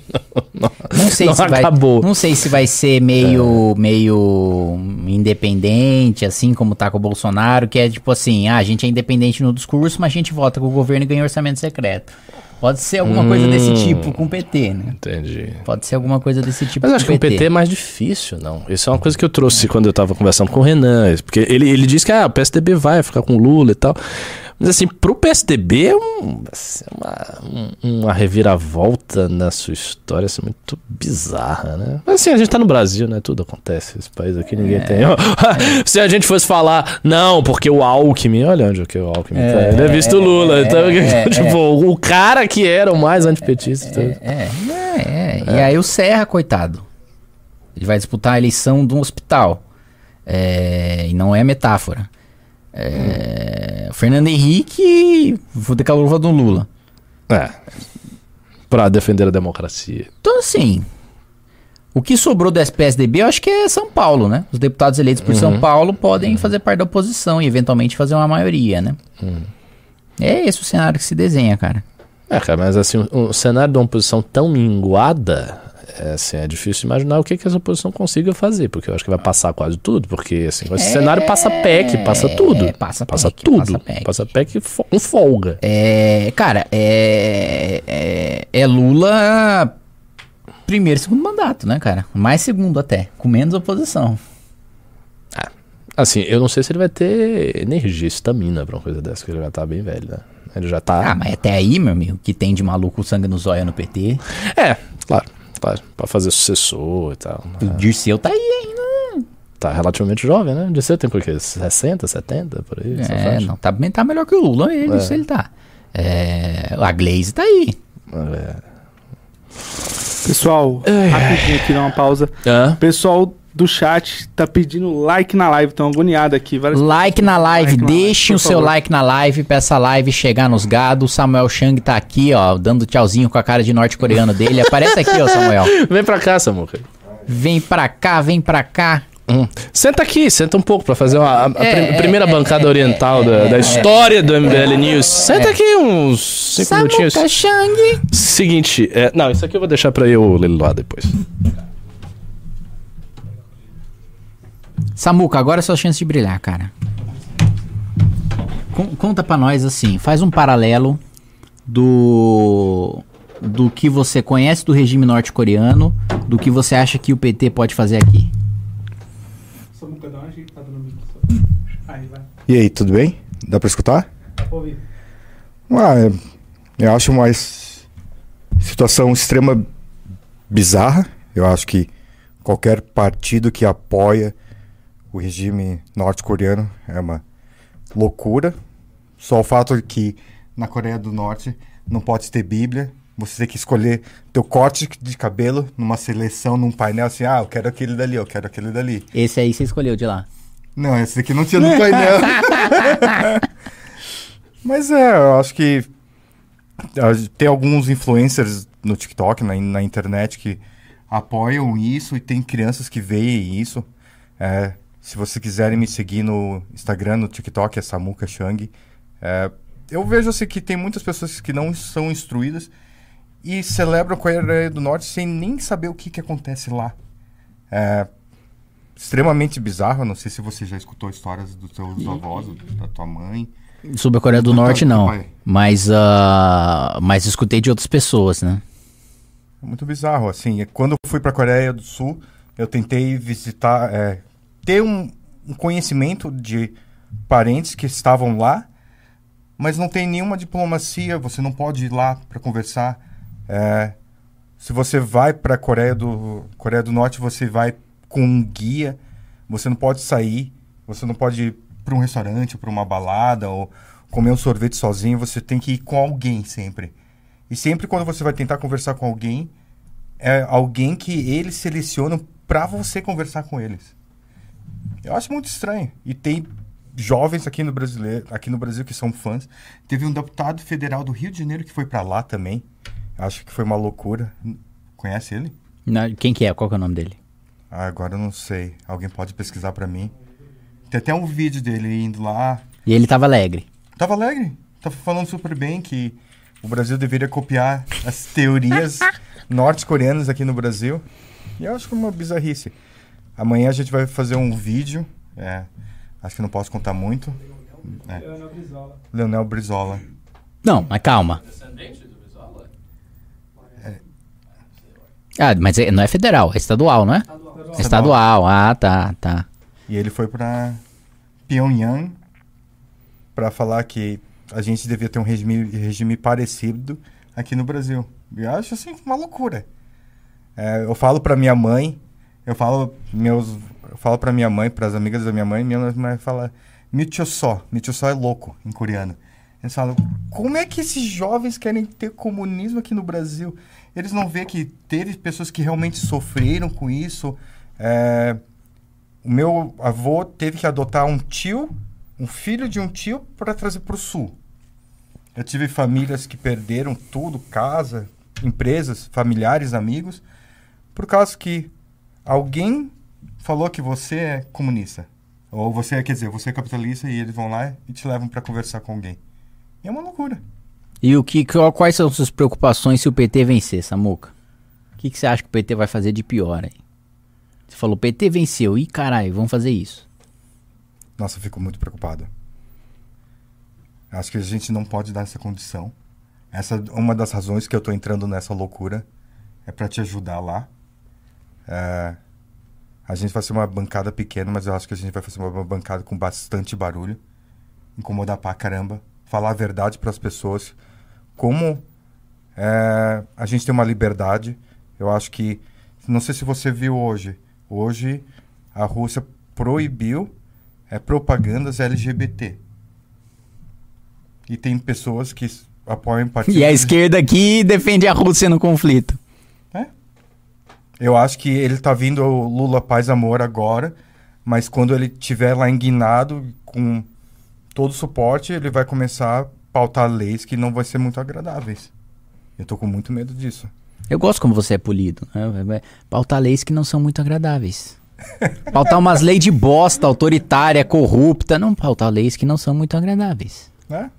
Não, não sei não se acabou. vai, não sei se vai ser meio é. meio independente, assim como tá com o Bolsonaro, que é tipo assim, ah, a gente é independente no discurso, mas a gente vota com o governo e ganha orçamento secreto. Pode ser alguma hum, coisa desse hum. tipo com o PT, né? Entendi. Pode ser alguma coisa desse tipo Mas acho que o PT é mais difícil, não. Isso é uma coisa que eu trouxe quando eu tava conversando com o Renan. Porque ele, ele disse que ah, o PSDB vai ficar com Lula e tal. Mas assim, pro PSDB é um, assim, uma, uma reviravolta na sua história assim, muito bizarra, né? Mas assim, a gente tá no Brasil, né? Tudo acontece. Esse país aqui ninguém é. tem. <laughs> Se a gente fosse falar, não, porque o Alckmin, olha onde que o Alckmin é, tá. Ele é visto o Lula. É, então, é, <laughs> tipo, é. o cara que era o mais antipetista. É, é, é, E aí o Serra, coitado. Ele vai disputar a eleição de um hospital. e não é metáfora. É, Fernando Henrique luva do Lula. É. Pra defender a democracia. Então, assim. O que sobrou do PSDB, eu acho que é São Paulo, né? Os deputados eleitos por uhum. São Paulo podem uhum. fazer parte da oposição e eventualmente fazer uma maioria, né? Uhum. É esse o cenário que se desenha, cara. É, cara, mas assim, o, o cenário de uma oposição tão minguada é, assim, é difícil imaginar o que, que essa oposição consiga fazer, porque eu acho que vai passar quase tudo, porque assim, esse é, cenário passa PEC, passa tudo. É, passa, passa PEC, tudo. Passa PEC. Passa PEC com folga. É, cara, é, é, é Lula primeiro e segundo mandato, né, cara? Mais segundo até, com menos oposição. Ah, assim, eu não sei se ele vai ter energia, estamina pra uma coisa dessa, que ele já tá bem velho, né? Ele já tá. Ah, mas até aí, meu amigo, que tem de maluco sangue no zóio no PT. É, claro pra, fazer sucessor e tal. O Dirceu tá aí ainda. Tá relativamente jovem, né? O Dirceu tem por quê? 60, 70, por aí? É, não, tá, tá melhor que o Lula, ele, é. isso ele tá. É, a Glaze tá aí. É. Pessoal, rapidinho aqui, dá uma pausa. Pessoal do chat tá pedindo like na live, estão agoniados aqui. Like na live, like deixem o seu favor. like na live pra essa live chegar nos gados. O Samuel Chang tá aqui, ó, dando tchauzinho com a cara de norte-coreano dele. Aparece aqui, ó, Samuel. <laughs> Vem pra cá, Samuel. Vem pra cá, vem pra cá. Hum. Senta aqui, senta um pouco para fazer uma, a, é, primeira é, bancada é, oriental da, da, história do MBL News. Senta aqui uns 5 minutinhos. Chang. Seguinte, é, não, isso aqui eu vou deixar para eu ler lá depois. Samuca, agora é sua chance de brilhar, cara. conta pra nós assim, faz um paralelo do do que você conhece do regime norte-coreano, do que você acha que o PT pode fazer aqui. Samuca, dá uma ajeitada no microfone. Aí, vai. E aí, tudo bem? Dá pra escutar? Ouvi. Ah, é, eu acho uma situação extrema bizarra. Eu acho que qualquer partido que apoia o regime norte-coreano é uma loucura. Só o fato de que na Coreia do Norte não pode ter Bíblia. Você tem que escolher teu corte de cabelo numa seleção, num painel assim, ah, eu quero aquele dali, eu quero aquele dali. Esse aí você escolheu de lá? Não, esse aqui não tinha no painel. <laughs> Mas é, eu acho que tem alguns influencers no TikTok, na, na internet, que apoiam isso e tem crianças que veem isso. É, se vocês quiserem me seguir no Instagram, no TikTok, é Samuka Chang. É, eu vejo assim que tem muitas pessoas que não são instruídas e celebram a Coreia do Norte sem nem saber o que, que acontece lá. É extremamente bizarro. Não sei se você já escutou histórias dos seus avós, da tua mãe. Sobre a Coreia do, do Norte, não. Mas, uh, mas escutei de outras pessoas, né? É muito bizarro, assim. Quando eu fui para a Coreia do Sul, eu tentei visitar, é, ter um, um conhecimento de parentes que estavam lá, mas não tem nenhuma diplomacia, você não pode ir lá para conversar. É, se você vai para a Coreia do, Coreia do Norte, você vai com um guia, você não pode sair, você não pode ir para um restaurante, para uma balada, ou comer um sorvete sozinho, você tem que ir com alguém sempre. E sempre quando você vai tentar conversar com alguém, é alguém que eles selecionam para você conversar com eles. Eu acho muito estranho. E tem jovens aqui no, brasileiro, aqui no Brasil que são fãs. Teve um deputado federal do Rio de Janeiro que foi para lá também. Acho que foi uma loucura. Conhece ele? Não, quem que é? Qual que é o nome dele? Ah, agora eu não sei. Alguém pode pesquisar para mim. Tem até um vídeo dele indo lá. E ele tava alegre. Tava alegre. Tava falando super bem que o Brasil deveria copiar as teorias <laughs> norte-coreanas aqui no Brasil. E eu acho que é uma bizarrice. Amanhã a gente vai fazer um vídeo. É, acho que não posso contar muito. É. Leonel Brizola. Leonel Brizola. Não, mas calma. Descendente do Brizola? É. Ah, mas é, não é federal, é estadual, não é? Estadual. Estadual. Ah, tá, tá. E ele foi para Pyongyang para falar que a gente devia ter um regime, regime parecido aqui no Brasil. E eu acho assim uma loucura. É, eu falo para minha mãe, eu falo meus, eu falo para minha mãe, para as amigas da minha mãe, minha mãe fala michosó, michosó é louco em coreano. Eles falam, como é que esses jovens querem ter comunismo aqui no Brasil? Eles não vê que teve pessoas que realmente sofreram com isso. É, o meu avô teve que adotar um tio, um filho de um tio, para trazer para o sul. Eu tive famílias que perderam tudo, casa, empresas, familiares, amigos, por causa que alguém falou que você é comunista. Ou você, quer dizer, você é capitalista e eles vão lá e te levam para conversar com alguém. E é uma loucura. E o que, quais são as suas preocupações se o PT vencer, Samuca? O que, que você acha que o PT vai fazer de pior aí? Você falou, PT venceu. Ih, caralho, vamos fazer isso. Nossa, eu fico muito preocupado. Acho que a gente não pode dar essa condição. Essa é uma das razões que eu estou entrando nessa loucura. É para te ajudar lá. É, a gente vai ser uma bancada pequena, mas eu acho que a gente vai fazer uma bancada com bastante barulho. Incomodar pra caramba. Falar a verdade para as pessoas. Como é, a gente tem uma liberdade. Eu acho que. Não sei se você viu hoje. Hoje a Rússia proibiu é, propagandas LGBT. E tem pessoas que apoiam partidos... E a esquerda aqui defende a Rússia no conflito. Eu acho que ele está vindo o Lula Paz Amor agora, mas quando ele estiver lá enguinado com todo o suporte, ele vai começar a pautar leis que não vão ser muito agradáveis. Eu tô com muito medo disso. Eu gosto como você é polido. Né? Pautar leis que não são muito agradáveis. <laughs> pautar umas leis de bosta, autoritária, corrupta. Não pautar leis que não são muito agradáveis. É?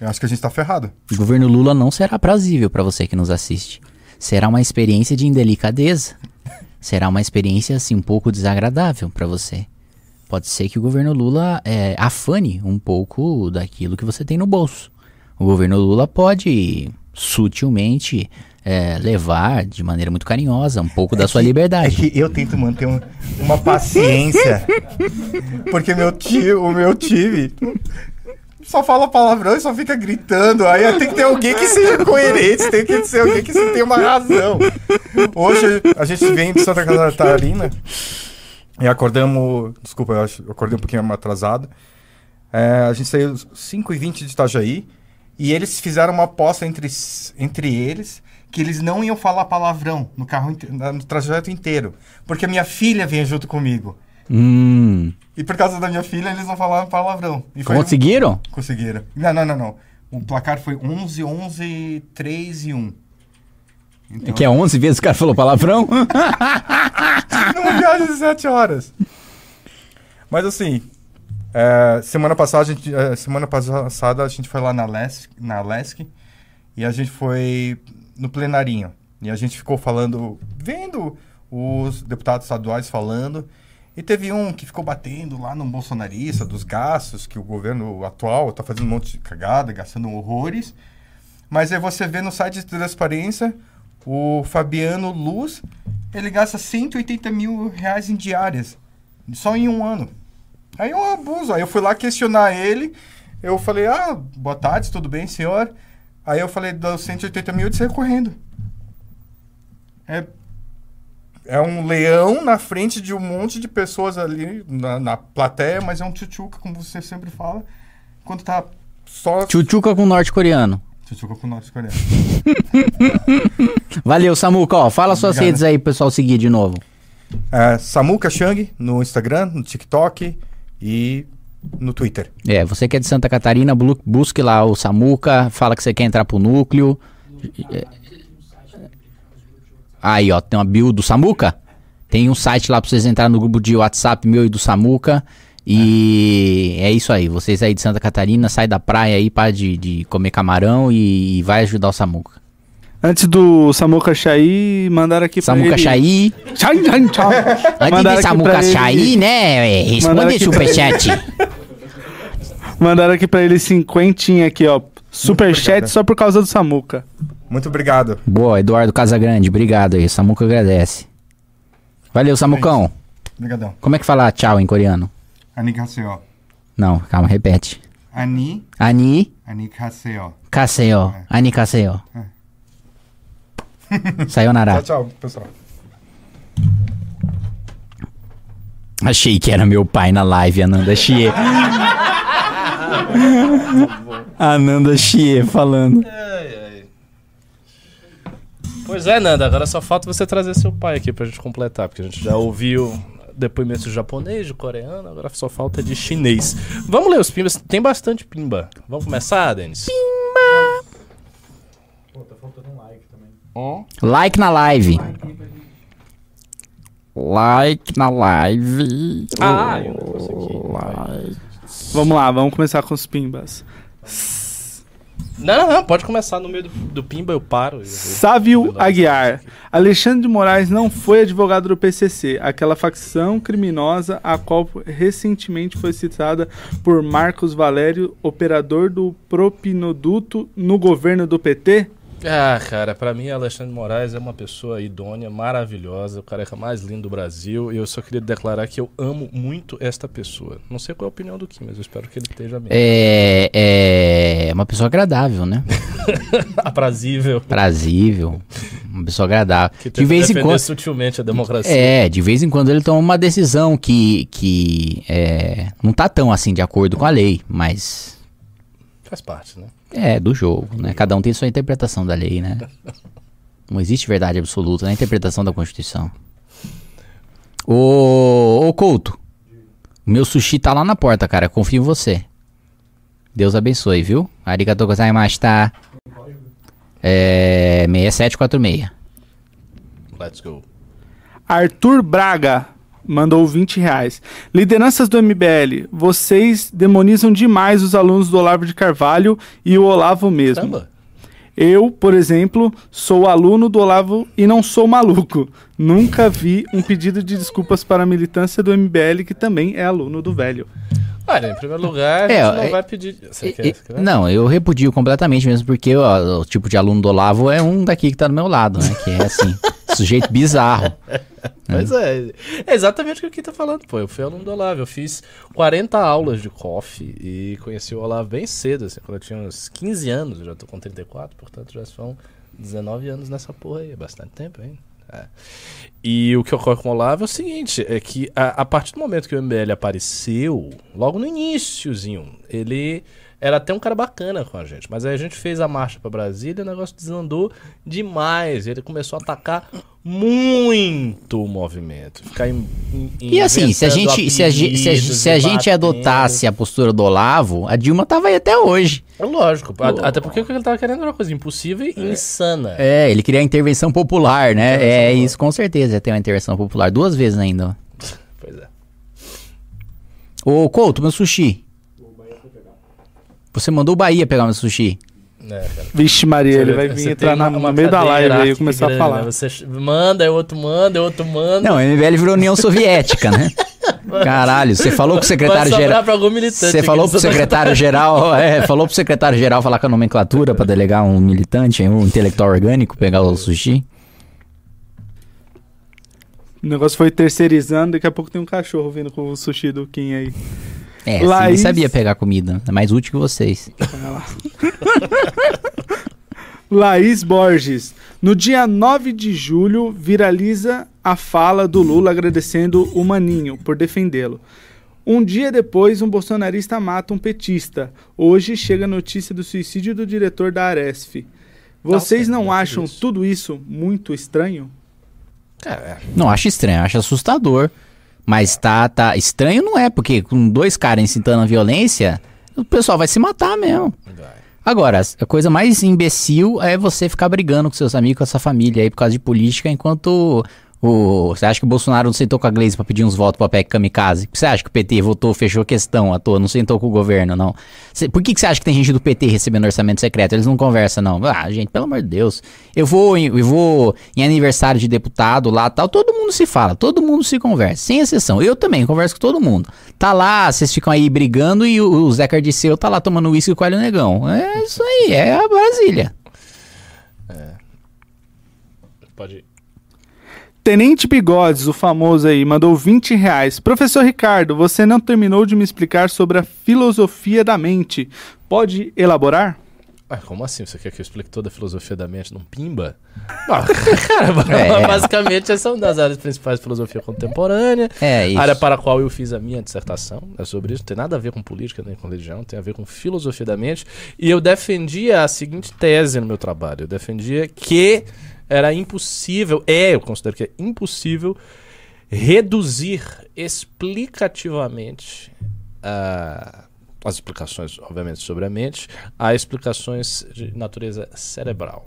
Eu acho que a gente tá ferrado. O governo Lula não será prazível para você que nos assiste. Será uma experiência de indelicadeza. Será uma experiência, assim, um pouco desagradável para você. Pode ser que o governo Lula é, afane um pouco daquilo que você tem no bolso. O governo Lula pode sutilmente é, levar de maneira muito carinhosa um pouco é da que, sua liberdade. É que eu tento manter um, uma paciência. porque meu tio, o meu time só fala palavrão e só fica gritando. Aí tem que ter alguém que seja coerente, tem que ser alguém que tenha uma razão. Hoje a gente vem de Santa Catarina e acordamos. Desculpa, eu, acordei um pouquinho atrasado. É, a gente saiu 5h20 de Itajaí e eles fizeram uma aposta entre, entre eles que eles não iam falar palavrão no carro no trajeto inteiro. Porque a minha filha vinha junto comigo. Hum. E por causa da minha filha, eles não falavam palavrão. Conseguiram? Um... Conseguiram. Não, não, não, não. O placar foi 11, 11, 3 e 1. Então... É que é 11 vezes o cara falou palavrão? <laughs> Numa viagem de 7 horas. Mas assim, é, semana, passada, a gente, é, semana passada a gente foi lá na LESC, na LESC e a gente foi no plenarinho. E a gente ficou falando, vendo os deputados estaduais falando. E teve um que ficou batendo lá no bolsonarista dos gastos, que o governo atual está fazendo um monte de cagada, gastando horrores. Mas aí você vê no site de transparência, o Fabiano Luz, ele gasta 180 mil reais em diárias, só em um ano. Aí é um abuso. Aí eu fui lá questionar ele, eu falei, ah, boa tarde, tudo bem, senhor? Aí eu falei, dos 180 mil, de sair correndo. É, é um leão na frente de um monte de pessoas ali na, na plateia, mas é um tchutchuca, como você sempre fala. Quando tá só... Tchutchuca com norte-coreano. Tchutchuca com norte-coreano. <laughs> Valeu, Samuca. Ó, fala Obrigado. suas redes aí pro pessoal seguir de novo. É, Samuca Chang no Instagram, no TikTok e no Twitter. É, você que é de Santa Catarina, busque lá o Samuca, fala que você quer entrar pro núcleo. Aí, ó, tem uma bio do Samuca. Tem um site lá pra vocês entrarem no grupo de WhatsApp meu e do Samuca. E é. é isso aí. Vocês aí de Santa Catarina, sai da praia aí, para de, de comer camarão e, e vai ajudar o Samuca. Antes do Samuca Chai, mandaram aqui Samuca pra ele... Chai. Chai, chai, Antes de Samuca Chai, né? Responde superchat. mandaram aqui pra ele cinquentinha aqui, ó. Superchat só por causa do Samuca. Muito obrigado. Boa, Eduardo Casagrande, obrigado aí. Samuca agradece. Valeu, Samucão. Obrigadão. Como é que fala tchau em coreano? Anikaseo. Não, calma, repete. Ani. Ani. Anikaseo. Kaseo. É. Anikaseo. É. <laughs> Sayonara. Tchau, tchau, pessoal. Achei que era meu pai na live, Ananda Xie. <laughs> Ananda Xie falando. Ai, ai. Pois é, Nanda, agora só falta você trazer seu pai aqui pra gente completar, porque a gente já ouviu depoimento de japonês, de coreano, agora só falta de chinês. Vamos ler os pimbas, tem bastante pimba. Vamos começar, Denis? Pimba! Pô, tá faltando um like. Like na live. Like na live. Ah, oh, like. Vamos lá, vamos começar com os pimbas. Não, não, não, pode começar no meio do, do pimba, eu paro. Eu Sávio Aguiar. Alexandre de Moraes não foi advogado do PCC, aquela facção criminosa a qual recentemente foi citada por Marcos Valério, operador do propinoduto no governo do PT? Ah, cara, para mim Alexandre Moraes é uma pessoa idônea, maravilhosa, o careca mais lindo do Brasil. E eu só queria declarar que eu amo muito esta pessoa. Não sei qual é a opinião do Kim, mas eu espero que ele esteja bem. É, é uma pessoa agradável, né? <laughs> Aprazível. Aprazível. Uma pessoa agradável. Que de vez em quando sutilmente a democracia. É, de vez em quando ele toma uma decisão que que é, não tá tão assim de acordo com a lei, mas faz parte, né? É, do jogo, né? Cada um tem sua interpretação da lei, né? <laughs> Não existe verdade absoluta na interpretação da Constituição. Ô, ô Couto, o meu sushi tá lá na porta, cara. Confio em você. Deus abençoe, viu? Arigatou gozaimasu, tá? É... 6746. Let's go. Arthur Braga mandou 20 reais. Lideranças do MBL, vocês demonizam demais os alunos do Olavo de Carvalho e o Olavo mesmo. Caramba. Eu, por exemplo, sou aluno do Olavo e não sou maluco. Nunca vi um pedido de desculpas para a militância do MBL, que também é aluno do velho. Olha, em primeiro lugar, é, não é, vai pedir. Você quer, quer? Não, eu repudio completamente mesmo, porque ó, o tipo de aluno do Olavo é um daqui que tá do meu lado, né? Que é assim, <laughs> sujeito bizarro. <laughs> Mas é. é exatamente o que o Kim tá falando, pô. Eu fui aluno do Olavo, eu fiz 40 aulas de coffee e conheci o Olavo bem cedo, assim, quando eu tinha uns 15 anos, eu já tô com 34, portanto já são 19 anos nessa porra aí, é bastante tempo, hein? É. E o que ocorre com o Olavo é o seguinte, é que a, a partir do momento que o MBL apareceu, logo no iníciozinho, ele era até um cara bacana com a gente. Mas aí a gente fez a marcha para Brasília e o negócio desandou demais. Ele começou a atacar muito o movimento. Ficar em, em, e assim, se a gente, se a, se a, se a gente adotasse a postura do Olavo, a Dilma tava aí até hoje. É lógico. Até porque o que ele tava querendo era uma coisa impossível e é. insana. É, ele queria a intervenção popular, né? Intervenção é popular. isso, com certeza. Tem uma intervenção popular. Duas vezes ainda. pois é. Ô, Couto, meu sushi. Você mandou o Bahia pegar meu sushi. É, Vixe Maria, ele vai vir entrar na, no meio da live aí e começar grande, a falar. Né? Você manda, é outro manda, é outro manda. Não, o MBL virou União <laughs> Soviética, né? Caralho, você falou pro secretário-geral. Você falou pro secretário-geral, é, falou pro secretário-geral falar com a nomenclatura para delegar um militante, um intelectual orgânico, pegar o sushi. O negócio foi terceirizando, daqui a pouco tem um cachorro vindo com o sushi do Kim aí. É, Laís... sabia pegar comida. É mais útil que vocês. <laughs> Laís Borges. No dia 9 de julho, viraliza a fala do Lula agradecendo o Maninho por defendê-lo. Um dia depois, um bolsonarista mata um petista. Hoje chega a notícia do suicídio do diretor da Aresf. Vocês não acham tudo isso muito estranho? É. Não acho estranho, acho assustador. Mas tá, tá estranho não é, porque com dois caras incitando a violência, o pessoal vai se matar mesmo. Agora, a coisa mais imbecil é você ficar brigando com seus amigos, com a sua família aí por causa de política, enquanto você acha que o Bolsonaro não sentou com a Gleisi pra pedir uns votos pra PEC Kamikaze? Você acha que o PT votou, fechou questão à toa, não sentou com o governo, não? Cê, por que, que você acha que tem gente do PT recebendo orçamento secreto? Eles não conversam, não. Ah, gente, pelo amor de Deus. Eu vou, em, eu vou em aniversário de deputado lá tal, todo mundo se fala, todo mundo se conversa, sem exceção. Eu também converso com todo mundo. Tá lá, vocês ficam aí brigando e o, o Zé Cardiceu tá lá tomando uísque com o Hélio Negão. É isso aí, é a Brasília. É. Pode ir. Tenente Bigodes, o famoso aí, mandou 20 reais. Professor Ricardo, você não terminou de me explicar sobre a filosofia da mente. Pode elaborar? Ah, como assim? Você quer que eu explique toda a filosofia da mente num pimba? Não, <laughs> cara, é. basicamente essa é uma das áreas principais da filosofia contemporânea. É isso. Área para a qual eu fiz a minha dissertação. É sobre isso. Não tem nada a ver com política nem com religião, tem a ver com filosofia da mente. E eu defendia a seguinte tese no meu trabalho. Eu defendia que era impossível, é, eu considero que é impossível reduzir explicativamente uh, as explicações, obviamente, sobre a mente a explicações de natureza cerebral.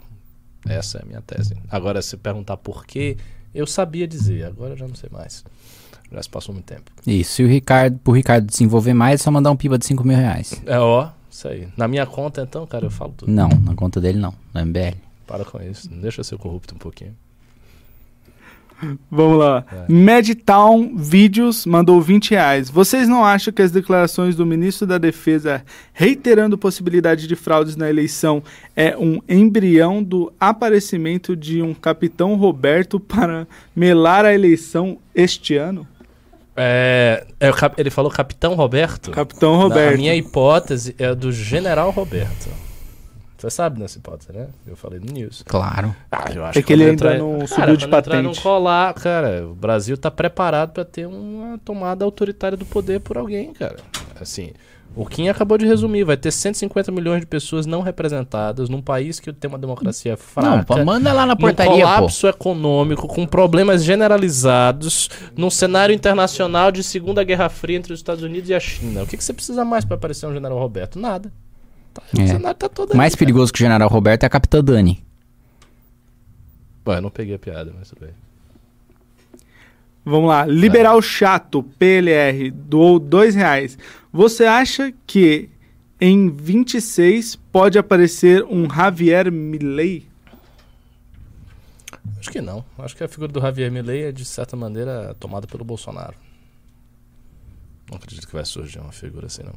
Essa é a minha tese. Agora, se perguntar por quê, eu sabia dizer, agora já não sei mais. Já se passou muito tempo. Isso, e o Ricardo, pro Ricardo desenvolver mais, é só mandar um piba de 5 mil reais. É, ó, isso aí. Na minha conta, então, cara, eu falo tudo. Não, na conta dele não, no MBL. Para com isso, não deixa ser corrupto um pouquinho. Vamos lá. É. Medtown Vídeos mandou 20 reais. Vocês não acham que as declarações do ministro da Defesa reiterando possibilidade de fraudes na eleição é um embrião do aparecimento de um capitão Roberto para melar a eleição este ano? É, é, ele falou Capitão Roberto? Capitão Roberto. a minha hipótese é do General Roberto. Você sabe nessa hipótese, né? Eu falei no news. Claro. Ah, eu acho é que, que ele ainda entrar... não subiu de patente. Não colar, cara, o Brasil tá preparado para ter uma tomada autoritária do poder por alguém, cara. Assim, o Kim acabou de resumir, vai ter 150 milhões de pessoas não representadas num país que tem uma democracia fraca. Não, manda lá na portaria, num colapso pô. econômico, com problemas generalizados, num cenário internacional de Segunda Guerra Fria entre os Estados Unidos e a China. O que, que você precisa mais para aparecer um general Roberto? Nada. Tá, é. tá todo Mais aí, perigoso cara. que o General Roberto é a Capitã Dani. Bom, eu não peguei a piada, mas tudo bem. Vamos lá. Liberal Chato, PLR, doou dois reais. Você acha que em 26 pode aparecer um Javier Milei? Acho que não. Acho que a figura do Javier Milei é, de certa maneira, tomada pelo Bolsonaro. Não acredito que vai surgir uma figura assim, não.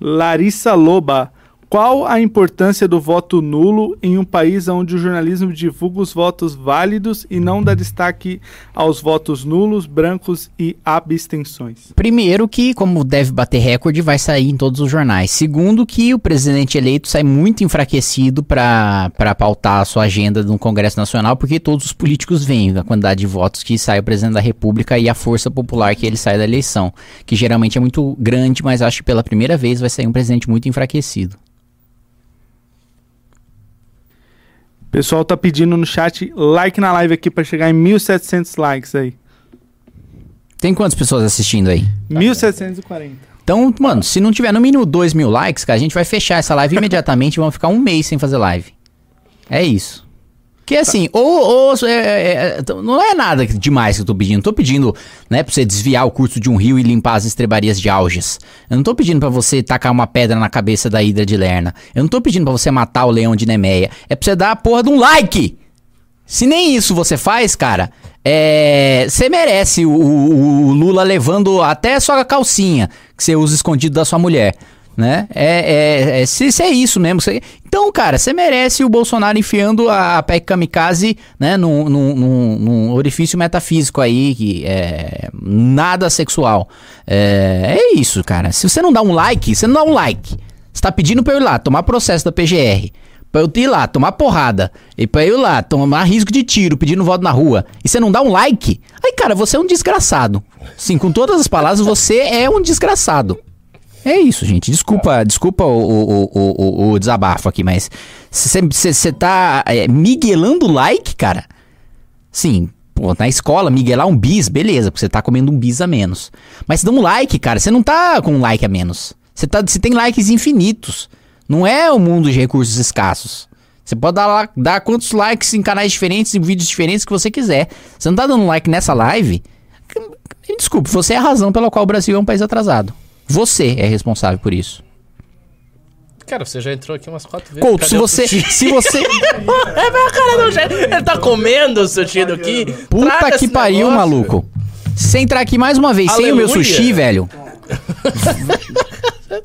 Larissa Loba qual a importância do voto nulo em um país onde o jornalismo divulga os votos válidos e não dá destaque aos votos nulos, brancos e abstenções? Primeiro que, como deve bater recorde, vai sair em todos os jornais. Segundo que o presidente eleito sai muito enfraquecido para pautar a sua agenda no Congresso Nacional, porque todos os políticos veem a quantidade de votos que sai o presidente da República e a força popular que ele sai da eleição, que geralmente é muito grande, mas acho que pela primeira vez vai sair um presidente muito enfraquecido. Pessoal tá pedindo no chat like na live aqui para chegar em 1.700 likes aí. Tem quantas pessoas assistindo aí? 1.740. Então, mano, se não tiver no mínimo 2 mil likes, cara, a gente vai fechar essa live imediatamente e vamos ficar um mês sem fazer live. É isso. Que assim, ou, ou é, é, é, não é nada demais que eu tô pedindo. Tô pedindo, né, pra você desviar o curso de um rio e limpar as estrebarias de alges. Eu não tô pedindo para você tacar uma pedra na cabeça da Hidra de Lerna. Eu não tô pedindo para você matar o leão de Nemeia. É pra você dar a porra de um like! Se nem isso você faz, cara, é. Você merece o, o, o Lula levando até a sua calcinha que você usa escondido da sua mulher né? É, é, é, se, se, é isso mesmo. Se, então, cara, você merece o Bolsonaro enfiando a, a PEC Kamikaze né, num, num, num, orifício metafísico aí, que é nada sexual. É, é isso, cara. Se você não dá um like, você não dá um like. Você tá pedindo pra eu ir lá tomar processo da PGR. Pra eu ir lá, tomar porrada. E pra eu ir lá, tomar risco de tiro, pedindo voto na rua. E você não dá um like? Aí, cara, você é um desgraçado. Sim, com todas as palavras, você é um desgraçado. É isso, gente. Desculpa, desculpa o, o, o, o desabafo aqui, mas você tá é, miguelando like, cara? Sim, Pô, na escola, miguelar um bis, beleza, porque você tá comendo um bis a menos. Mas dá um like, cara, você não tá com um like a menos. Você, tá, tem likes infinitos. Não é o mundo de recursos escassos. Você pode dar, dar quantos likes em canais diferentes, em vídeos diferentes que você quiser. Você não tá dando like nessa live? Desculpe, você é a razão pela qual o Brasil é um país atrasado. Você é responsável por isso. Cara, você já entrou aqui umas quatro vezes. Couto, se você, se <laughs> você. é meu cara, não, já... ele tá comendo o sushi aqui. Puta que pariu, negócio. maluco. Se você entrar aqui mais uma vez Aleluia. sem o meu sushi, velho.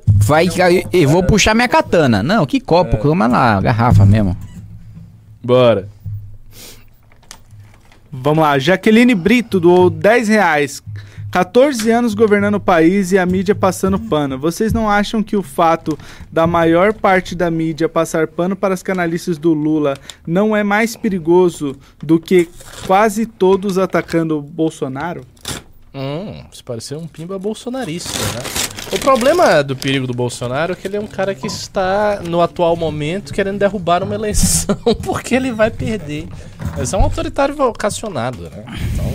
vai, eu vou puxar minha katana. Não, que copo, é. toma lá, garrafa mesmo. Bora. Vamos lá, Jaqueline Brito doou 10 reais. 14 anos governando o país e a mídia passando pano. Vocês não acham que o fato da maior parte da mídia passar pano para as canalices do Lula não é mais perigoso do que quase todos atacando o Bolsonaro? Hum, isso pareceu um pimba bolsonarista, né? O problema do perigo do Bolsonaro é que ele é um cara que está, no atual momento, querendo derrubar uma eleição, <laughs> porque ele vai perder. Mas é um autoritário vocacionado, né? Então,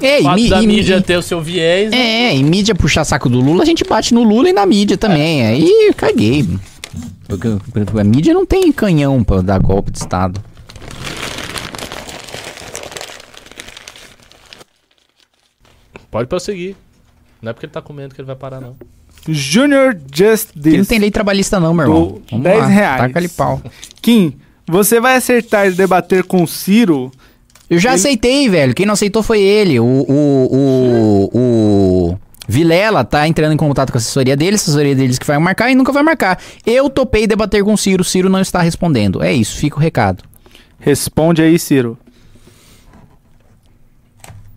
é, e, da e, mídia e, ter o seu viés. É, e mídia puxar saco do Lula, a gente bate no Lula e na mídia também. É. Aí caguei. A mídia não tem canhão pra dar golpe de Estado. Pode prosseguir. Não é porque ele tá comendo que ele vai parar, não. Junior Just This. não tem lei trabalhista, não, meu irmão. Vamos 10 lá, reais. Taca ali pau. Kim, você vai acertar e debater com o Ciro eu já aceitei, velho. Quem não aceitou foi ele. O, o, o, o Vilela tá entrando em contato com a assessoria dele, a assessoria deles que vai marcar e nunca vai marcar. Eu topei debater com o Ciro, o Ciro não está respondendo. É isso, fica o recado. Responde aí, Ciro.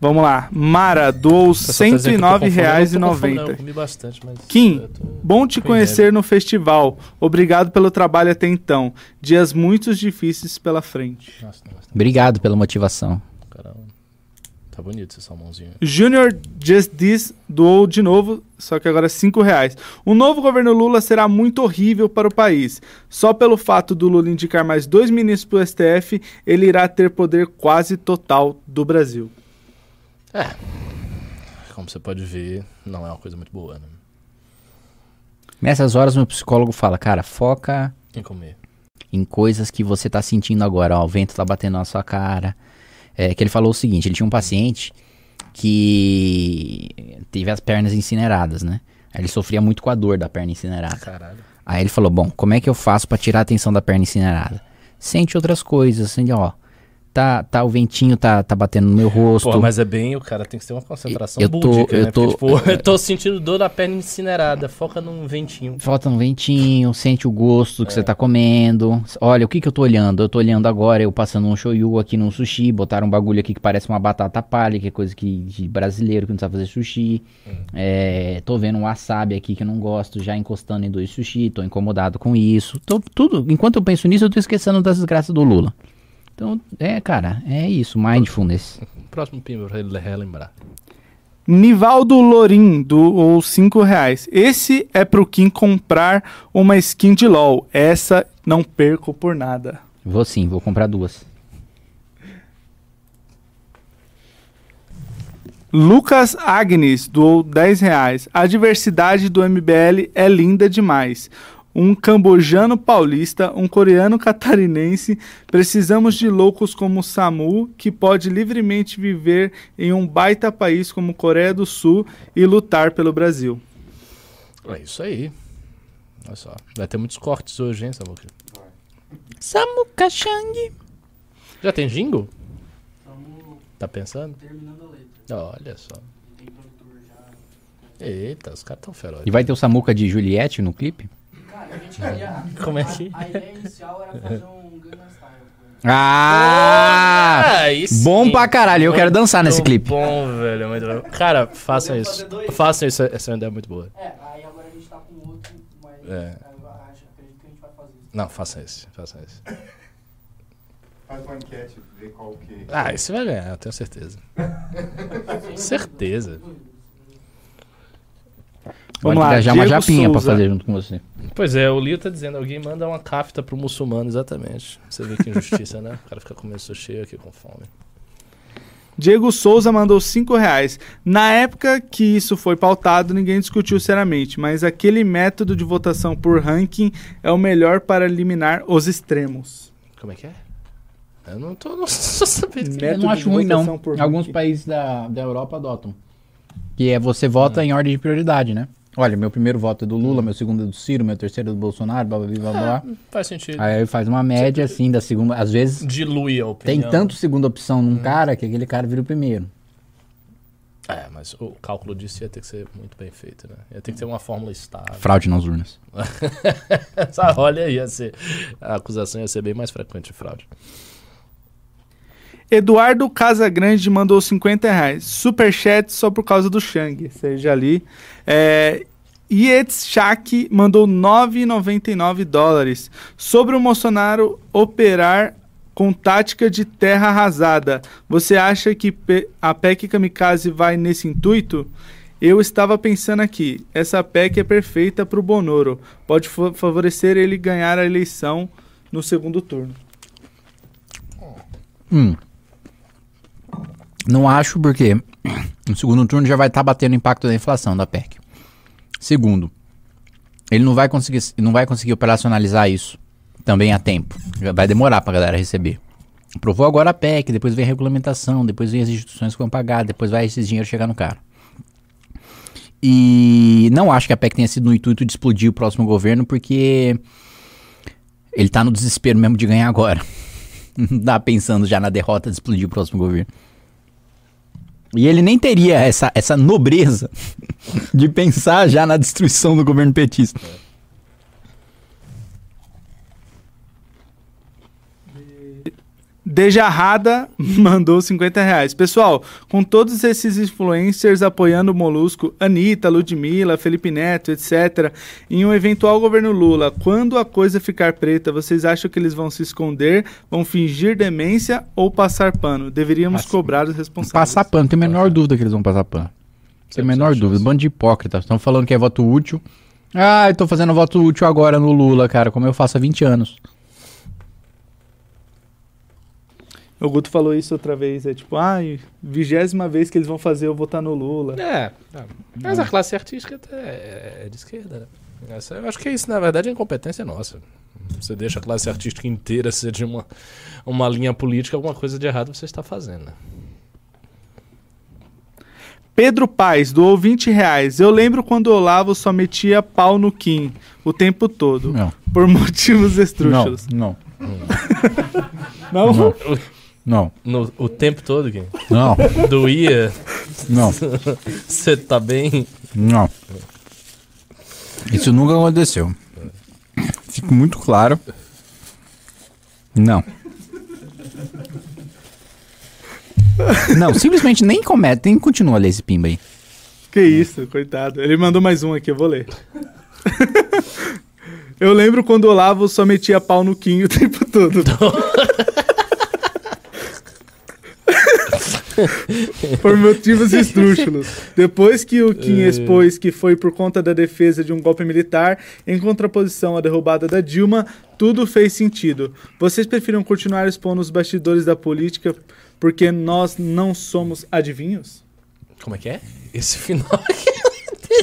Vamos lá. Mara doou R$ 109,90. comi bastante, mas. Kim, bom te conhecer no festival. Obrigado pelo trabalho até então. Dias muito difíceis pela frente. Nossa, nossa. Obrigado pela motivação. Caramba. Tá bonito esse salmãozinho. Junior Just This doou de novo, só que agora R$ reais. O novo governo Lula será muito horrível para o país. Só pelo fato do Lula indicar mais dois ministros para o STF, ele irá ter poder quase total do Brasil. É. Como você pode ver, não é uma coisa muito boa, né? Nessas horas, meu psicólogo fala, cara, foca em comer. Em coisas que você tá sentindo agora, ó, o vento tá batendo na sua cara. É que ele falou o seguinte, ele tinha um paciente que teve as pernas incineradas, né? Ele sofria muito com a dor da perna incinerada. Caralho. Aí ele falou, bom, como é que eu faço para tirar a atenção da perna incinerada? Sente outras coisas, assim, ó, tá, tá o ventinho tá, tá batendo no meu rosto. Pô, mas é bem, o cara tem que ter uma concentração eu tô, búdica, eu né? Tô, Porque, tipo, <laughs> eu tô sentindo dor na perna incinerada, foca num ventinho. Foca num ventinho, sente o gosto que é. você tá comendo. Olha, o que que eu tô olhando? Eu tô olhando agora, eu passando um shoyu aqui num sushi, botaram um bagulho aqui que parece uma batata palha, que é coisa que, de brasileiro que não sabe fazer sushi. Hum. É, tô vendo um wasabi aqui que eu não gosto, já encostando em dois sushi, tô incomodado com isso. Tô, tudo, enquanto eu penso nisso, eu tô esquecendo das desgraças do Lula. Então, é, cara, é isso, mindfulness. Próximo pimba pra ele relembrar. Nivaldo Lorim, do ou 5 reais. Esse é pro Kim comprar uma skin de LOL. Essa não perco por nada. Vou sim, vou comprar duas. Lucas Agnes doou 10 reais. A diversidade do MBL é linda demais um cambojano paulista, um coreano catarinense. Precisamos de loucos como Samu, que pode livremente viver em um baita país como Coreia do Sul e lutar pelo Brasil. É isso aí. Olha só. Vai ter muitos cortes hoje, hein, Samu? Samu Kachang. Já tem jingle? Tá pensando? Terminando a letra. Olha só. Eita, os caras tão ferozes. E vai ter o Samuca de Juliette no clipe? A gente ia. Como é que? A, ideia inicial era fazer um Gangnam Style. Ah! bom pra caralho, eu quero dançar nesse clipe. Bom, velho, muito bom. Cara, faça isso. Faça isso, essa é uma ideia muito boa. É, aí agora a gente tá com outro, mas é. eu acho, acredito que a gente vai fazer isso. Não, faça isso, faça isso. <laughs> Faz uma enquete, vê qual que. Ah, esse vai ganhar, eu tenho certeza. <laughs> certeza. Vamos Pode lá, já uma japinha Souza. pra fazer junto com você. Pois é, o Lio tá dizendo, alguém manda uma cafta pro muçulmano, exatamente. Você vê que injustiça, né? O cara fica comendo sushi aqui com fome. Diego Souza mandou 5 reais. Na época que isso foi pautado, ninguém discutiu seriamente, mas aquele método de votação por ranking é o melhor para eliminar os extremos. Como é que é? Eu não tô, não <laughs> tô sabendo. Eu Método não acho de ruim, não. Alguns países da, da Europa adotam. Que é você vota em ordem de prioridade, né? Olha, meu primeiro voto é do Lula, meu segundo é do Ciro, meu terceiro é do Bolsonaro, blá blá blá blá. blá. Faz sentido. Aí faz uma média, assim, da segunda. Às vezes Dilui a tem opinião. tanto segunda opção num cara que aquele cara vira o primeiro. É, mas o cálculo disso ia ter que ser muito bem feito, né? Ia ter que ter uma fórmula estável. Fraude nas urnas. <laughs> Essa olha ia ser. A acusação ia ser bem mais frequente de fraude. Eduardo Casagrande mandou 50 reais. Superchat só por causa do Shang. Seja ali. É, Yetz Shak mandou 9,99 dólares. Sobre o Bolsonaro operar com tática de terra arrasada, você acha que a PEC Kamikaze vai nesse intuito? Eu estava pensando aqui, essa PEC é perfeita para o Bonoro. Pode fa- favorecer ele ganhar a eleição no segundo turno. Hum. Não acho porque no segundo turno já vai estar batendo o impacto da inflação da PEC. Segundo, ele não vai conseguir, não vai conseguir operacionalizar isso também a tempo. Vai demorar pra galera receber. Aprovou agora a PEC, depois vem a regulamentação, depois vem as instituições que vão pagar, depois vai esse dinheiro chegar no cara. E não acho que a PEC tenha sido no intuito de explodir o próximo governo, porque ele tá no desespero mesmo de ganhar agora. <laughs> Não dá pensando já na derrota de explodir o próximo governo. E ele nem teria essa, essa nobreza <laughs> de pensar já na destruição do governo petista. Dejarrada <laughs> mandou 50 reais. Pessoal, com todos esses influencers apoiando o Molusco, Anitta, Ludmilla, Felipe Neto, etc., em um eventual governo Lula, quando a coisa ficar preta, vocês acham que eles vão se esconder, vão fingir demência ou passar pano? Deveríamos Passa- cobrar os responsáveis. Passar pano, tem a menor dúvida que eles vão passar pano. Tem a menor dúvida. Bando de hipócritas. Estão falando que é voto útil. Ah, eu tô fazendo voto útil agora no Lula, cara, como eu faço há 20 anos. O Guto falou isso outra vez, é tipo, ai, vigésima vez que eles vão fazer eu votar no Lula. É, é. mas a classe artística é, é de esquerda, né? Essa, eu acho que isso, na verdade, é incompetência nossa. Você deixa a classe artística inteira ser de uma, uma linha política, alguma coisa de errado você está fazendo, né? Pedro Paz doou 20 reais. Eu lembro quando o Olavo só metia pau no Kim o tempo todo. Não. Por <laughs> motivos estrúxulos. não, Não? Não. não, <laughs> No, o tempo todo, Gui. não, Doía, não, <laughs> você tá bem. não. Isso nunca aconteceu. Fico muito claro. Não. Não, simplesmente nem comete, nem continua a ler esse pimba aí. Que isso, coitado. Ele mandou mais um aqui, eu vou ler. <laughs> eu lembro quando o Olavo só metia pau no Kim o tempo todo. <laughs> por motivos <laughs> estrúxulos. Depois que o Kim expôs que foi por conta da defesa de um golpe militar, em contraposição à derrubada da Dilma, tudo fez sentido. Vocês preferiram continuar expondo os bastidores da política porque nós não somos adivinhos? Como é que é? Esse final <laughs> aqui.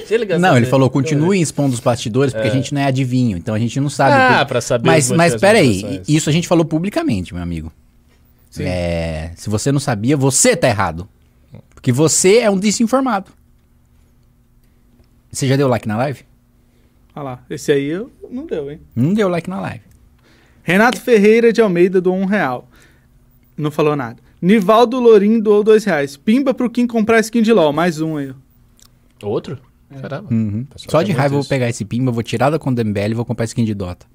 Ele Não, ele falou, continue expondo os bastidores, porque a gente não é adivinho, então a gente não sabe. Ah, por- pra saber Mas, mas peraí, isso a gente falou publicamente, meu amigo. Sim. É, se você não sabia, você tá errado. Porque você é um desinformado. Você já deu like na live? Olha lá, esse aí eu não deu, hein? Não deu like na live. Renato Ferreira de Almeida doou um real. Não falou nada. Nivaldo Lorim doou dois reais. Pimba pro Kim comprar skin de LOL. Mais um aí. Outro? Caramba. Uhum. Só de raiva eu vou pegar esse pimba, vou tirar da conta do MBL e vou comprar skin de Dota.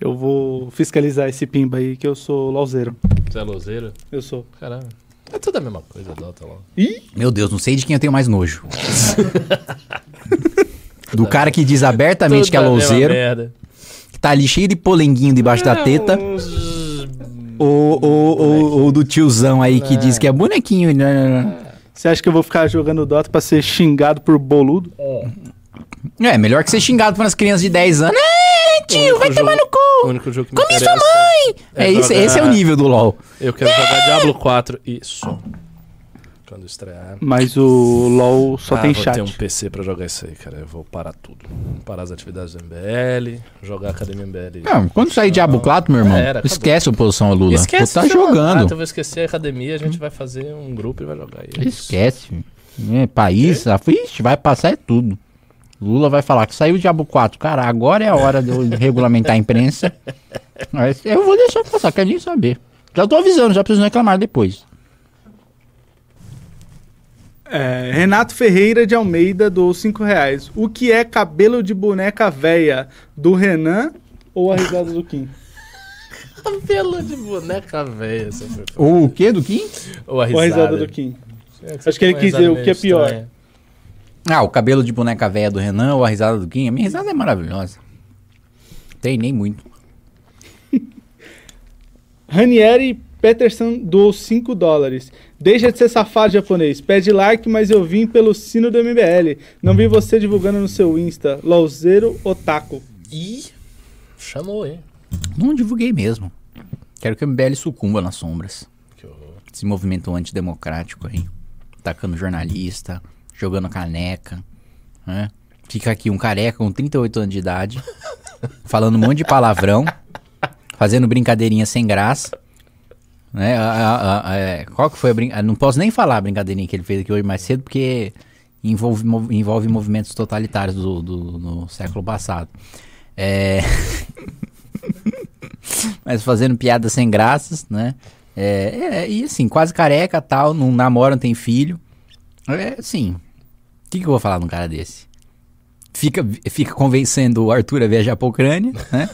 Eu vou fiscalizar esse Pimba aí, que eu sou LOLzeiro. Você é louzeiro? Eu sou. Caramba. É tudo a mesma coisa, Dota lá. Ih! Meu Deus, não sei de quem eu tenho mais nojo. <laughs> Do cara que diz abertamente que é louzeiro, que tá ali cheio de polenguinho debaixo da teta. Uns- Ou, ou, ou, ou do tiozão aí que diz que é bonequinho. né? Você acha que eu vou ficar jogando Dota pra ser xingado por boludo? É, melhor que ser xingado pelas crianças de 10 anos. É, tio, vai tomar no cu. O único jogo que me Comi sua mãe! É, isso, jogar- esse é o nível do LoL. Eu quero jogar Diablo 4 e só. Quando estrear. Mas o LoL só Ah, tem vou chat. ter um PC pra jogar isso aí, cara. Eu vou parar tudo. Parar as atividades do MBL, jogar Academia MBL. Não, quando sair Diablo 4, meu irmão, Era, esquece a oposição ao Lula. Esquece, tu tá da- Ah, jogando. então eu vou esquecer a academia, a gente vai fazer um grupo e vai jogar isso. Esquece. É, país, ixi, vai passar é tudo. Lula vai falar que saiu o Diabo 4. Cara, agora é a hora de eu <laughs> regulamentar a imprensa. Mas eu vou deixar passar, quero nem saber. Já tô avisando, já preciso reclamar depois. É, Renato Ferreira de Almeida doou 5 reais. O que é cabelo de boneca véia? Do Renan ou a risada do Kim? <laughs> Cabelo de boneca Ou o quê do Kim? Ou a Ou a risada. risada do Kim? Acho que ele quis risada dizer o que é pior. estranha. Ah, o cabelo de boneca velha do Renan ou a risada do Kim? A minha risada é maravilhosa. Treinei muito. <laughs> Ranieri Peterson doou 5 dólares. Deixa de ser safado japonês. Pede like, mas eu vim pelo sino do MBL. Não vi você divulgando no seu Insta. Lauzeiro Otaku. Ih, chamou, hein? Não divulguei mesmo. Quero que o MBL sucumba nas sombras. Que horror. Esse movimento antidemocrático aí. Atacando jornalista, jogando caneca. Né? Fica aqui um careca com 38 anos de idade, <laughs> falando um monte de palavrão, fazendo brincadeirinha sem graça. Né? A- a- a- é, qual que foi a brincadeira? Não posso nem falar a brincadeirinha que ele fez aqui hoje mais cedo, porque envolve, mov- envolve movimentos totalitários do, do- século passado. É... <laughs> Mas fazendo piadas sem graças, né? É, é, e assim, quase careca tal, não namora, não tem filho. É assim. O que, que eu vou falar num cara desse? Fica, fica convencendo o Arthur a viajar pra Ucrânia, né?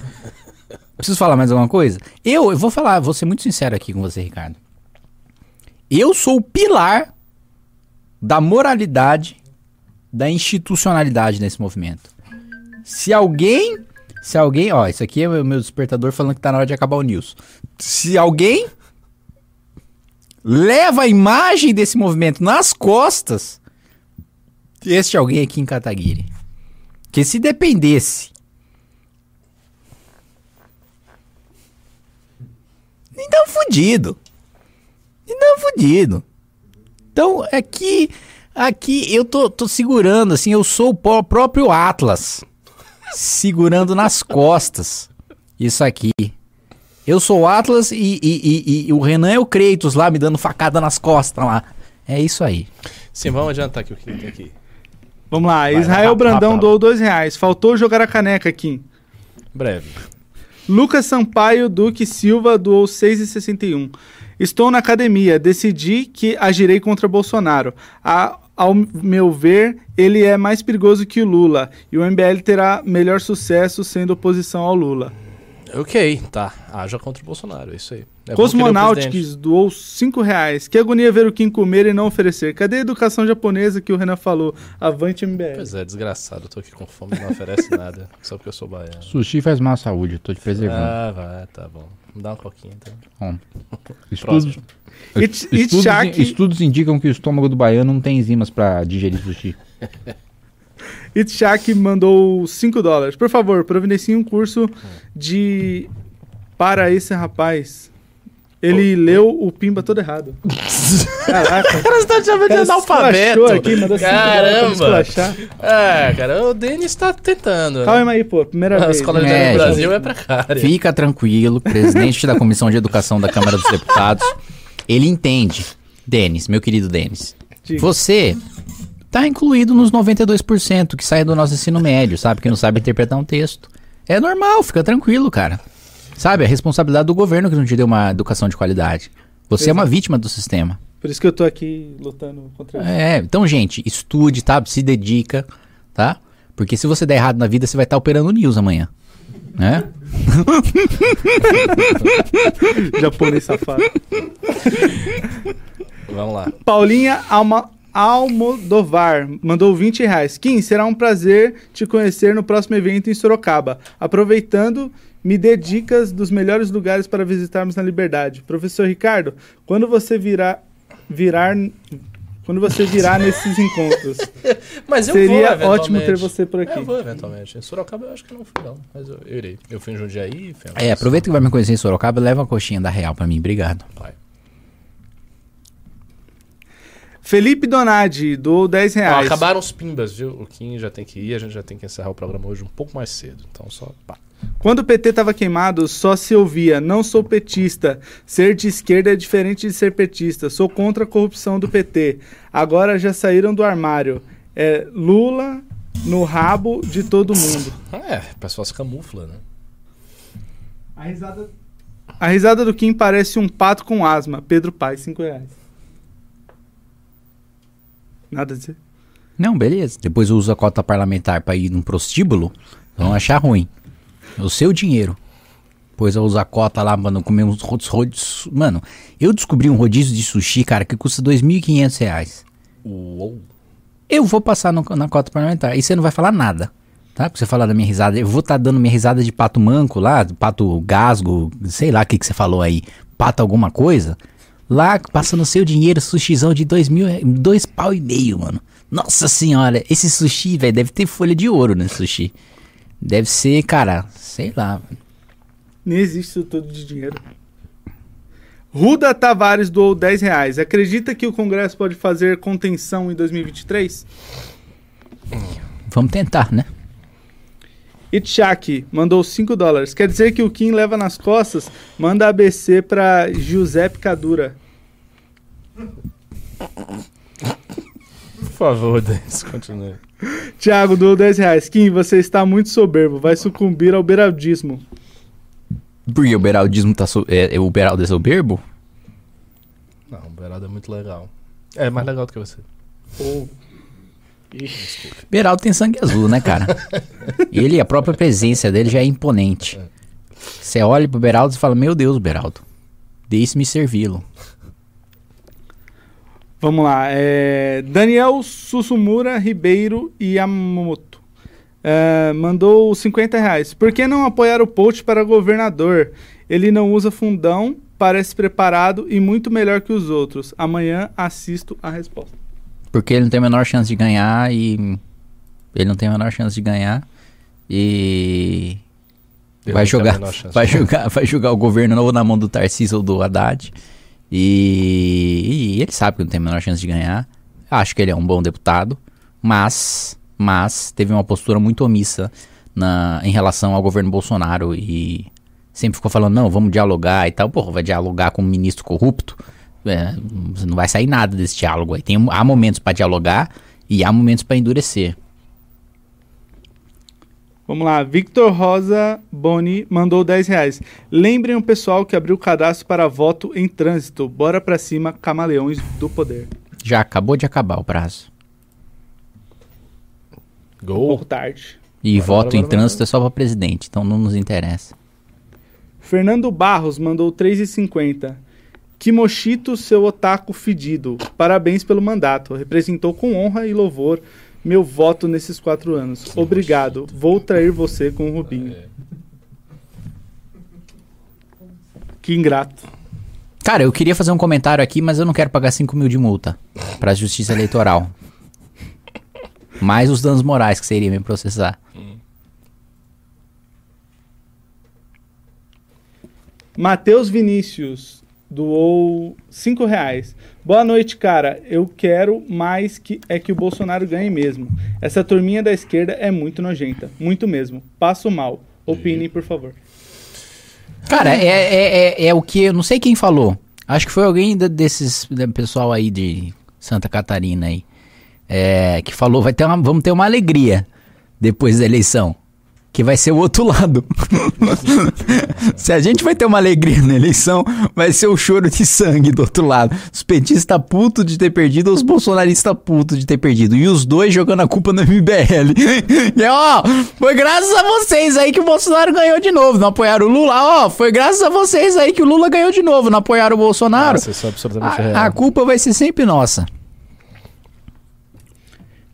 <laughs> Preciso falar mais alguma coisa? Eu, eu vou falar, vou ser muito sincero aqui com você, Ricardo. Eu sou o pilar da moralidade, da institucionalidade nesse movimento. Se alguém. Se alguém. Ó, isso aqui é o meu despertador falando que tá na hora de acabar o news. Se alguém leva a imagem desse movimento nas costas, este alguém aqui em Kataguiri. Que se dependesse. Então fudido. Então fudido. Então aqui. Aqui eu tô, tô segurando, assim, eu sou o pró- próprio Atlas. Segurando nas costas. Isso aqui. Eu sou o Atlas e, e- e- e o Renan é o Kratos lá, me dando facada nas costas lá. É isso aí. Sim, vamos adiantar aqui o que tem aqui. Vamos lá. Vai, Israel rápido, Brandão rápido. doou 2 reais. Faltou jogar a caneca, Kim. Breve. Lucas Sampaio Duque Silva doou 6,61. Estou na academia. Decidi que agirei contra Bolsonaro. A- ao meu ver, ele é mais perigoso que o Lula. E o MBL terá melhor sucesso sendo oposição ao Lula. Ok, tá. Haja contra o Bolsonaro, é isso aí. É bom é Cosmonautics doou 5 reais. Que agonia ver o Kim comer e não oferecer. Cadê a educação japonesa que o Renan falou? Avante MBL. Pois é, desgraçado. Eu tô aqui com fome, não oferece <laughs> nada. Só porque eu sou baiano. Sushi faz má saúde, eu tô te preservando. Ah, vai, tá bom. Me dá uma coquinha então. <laughs> Estudos, It- estudos, Itchak- estudos indicam que o estômago do baiano não tem enzimas pra digerir sushi. <laughs> Itchak mandou 5 dólares. Por favor, providencie um curso de. Para esse rapaz. Ele leu o Pimba todo errado. <laughs> Caraca. O cara está te chamando de analfabeto. aqui, mandou Caramba. Ah, cara, o Denis tá tentando. Calma aí, pô. Primeira A vez. escola de né? É, é, Brasil é pra cara. Fica tranquilo, presidente da Comissão de Educação da Câmara dos Deputados. Ele entende. Denis, meu querido Denis. Diga. Você tá incluído nos 92% que saem do nosso ensino médio, sabe? Que não sabe interpretar um texto. É normal, fica tranquilo, cara. Sabe? É responsabilidade do governo que não te deu uma educação de qualidade. Você é uma vítima do sistema. Por isso que eu tô aqui lutando contra isso. É, então, gente, estude, tá? Se dedica, tá? Porque se você der errado na vida, você vai estar operando o news amanhã. Né? <laughs> Japonês safado. Vamos lá. Paulinha Alma, Almodovar mandou 20 reais. Kim, será um prazer te conhecer no próximo evento em Sorocaba. Aproveitando, me dê dicas dos melhores lugares para visitarmos na Liberdade. Professor Ricardo, quando você virar, virar, quando você virá nesses encontros. <laughs> Mas eu Seria vou, ótimo ter você por aqui. Eu vou eventualmente. Em Sorocaba eu acho que não fui, não. Mas eu, eu irei. Eu fui em Jundiaí. Fui em É, aproveita que vai me conhecer em Sorocaba e leva uma coxinha da Real pra mim. Obrigado. Vai. Felipe Donadi doou 10 Ó, reais. acabaram os pimbas, viu? O Kim já tem que ir, a gente já tem que encerrar o programa hoje um pouco mais cedo. Então só pá. Quando o PT tava queimado, só se ouvia: não sou petista. Ser de esquerda é diferente de ser petista. Sou contra a corrupção do PT. Agora já saíram do armário. É Lula no rabo de todo mundo. É, o pessoal se camufla, né? A risada... A risada do Kim parece um pato com asma. Pedro Paz, 5 reais. Nada a dizer. Não, beleza. Depois eu uso a cota parlamentar pra ir num prostíbulo, vão achar ruim. O seu dinheiro. Depois eu uso a cota lá, mano, comer uns rodízios. Mano, eu descobri um rodízio de sushi, cara, que custa 2.500 reais. Uou. Eu vou passar no- na cota parlamentar. E você não vai falar nada. Tá? Porque você falar da minha risada. Eu vou estar dando minha risada de pato manco lá, pato gasgo, sei lá o que, que você falou aí. Pato alguma coisa. Lá, passando seu dinheiro, sushizão de dois mil, dois pau e meio, mano. Nossa senhora, esse sushi, velho, deve ter folha de ouro nesse sushi. Deve ser, cara, sei lá. Nem existe isso tudo de dinheiro. Ruda Tavares doou 10 reais. Acredita que o Congresso pode fazer contenção em 2023? Vamos tentar, né? Itchak mandou 5 dólares. Quer dizer que o Kim leva nas costas? Manda ABC pra Giuseppe Cadura. Por favor, Denis, continue. <laughs> Thiago doou 10 reais. Kim, você está muito soberbo. Vai sucumbir ao beraldismo. Porque o beraldismo tá. So é, é, o beraldo é soberbo? Não, o Beraldo é muito legal. É mais legal do que você. Beraldo tem sangue azul, né, cara? <laughs> Ele, a própria presença dele já é imponente. Você olha pro Beraldo e fala: Meu Deus, Beraldo, deixe-me servi-lo. Vamos lá. é, Daniel Sussumura Ribeiro Yamamoto. É, mandou 50 reais. Por que não apoiar o Post para governador? Ele não usa fundão, parece preparado e muito melhor que os outros. Amanhã assisto a resposta. Porque ele não tem a menor chance de ganhar e. Ele não tem a menor chance de ganhar. E. Eu vai jogar, menor chance. vai jogar, vai jogar o governo ou na mão do Tarcísio ou do Haddad. E, e ele sabe que não tem a menor chance de ganhar. Acho que ele é um bom deputado, mas, mas teve uma postura muito omissa na, em relação ao governo Bolsonaro e sempre ficou falando não, vamos dialogar e tal. Porra, vai dialogar com um ministro corrupto? É, não vai sair nada desse diálogo aí. Tem, há momentos para dialogar e há momentos para endurecer. Vamos lá. Victor Rosa Boni mandou 10 reais. Lembrem o pessoal que abriu o cadastro para voto em trânsito. Bora pra cima, camaleões do poder. Já acabou de acabar o prazo. Um Gol. pouco tarde. E Bora, voto bora, em bora, trânsito é só para presidente, então não nos interessa. Fernando Barros mandou 3,50. Kimoshito, seu otaku fedido. Parabéns pelo mandato. Representou com honra e louvor meu voto nesses quatro anos. Obrigado. Vou trair você com o Rubinho. Que ingrato. Cara, eu queria fazer um comentário aqui, mas eu não quero pagar 5 mil de multa pra justiça eleitoral. Mais os danos morais que seria me processar. Matheus Vinícius doou 5 reais. Boa noite, cara. Eu quero mais que é que o Bolsonaro ganhe mesmo. Essa turminha da esquerda é muito nojenta. Muito mesmo. Passo mal. Opinem, por favor. Cara, é, é, é, é o que eu não sei quem falou. Acho que foi alguém desses pessoal aí de Santa Catarina aí. é, que falou, vai ter uma, vamos ter uma alegria depois da eleição. Que vai ser o outro lado. <laughs> Se a gente vai ter uma alegria na eleição, vai ser o choro de sangue do outro lado. Os petistas putos de ter perdido, os bolsonaristas putos de ter perdido. E os dois jogando a culpa no MBL. <laughs> e ó, foi graças a vocês aí que o Bolsonaro ganhou de novo. Não apoiaram o Lula, ó, foi graças a vocês aí que o Lula ganhou de novo. Não apoiaram o Bolsonaro. Nossa, isso é absolutamente A, real. a culpa vai ser sempre nossa.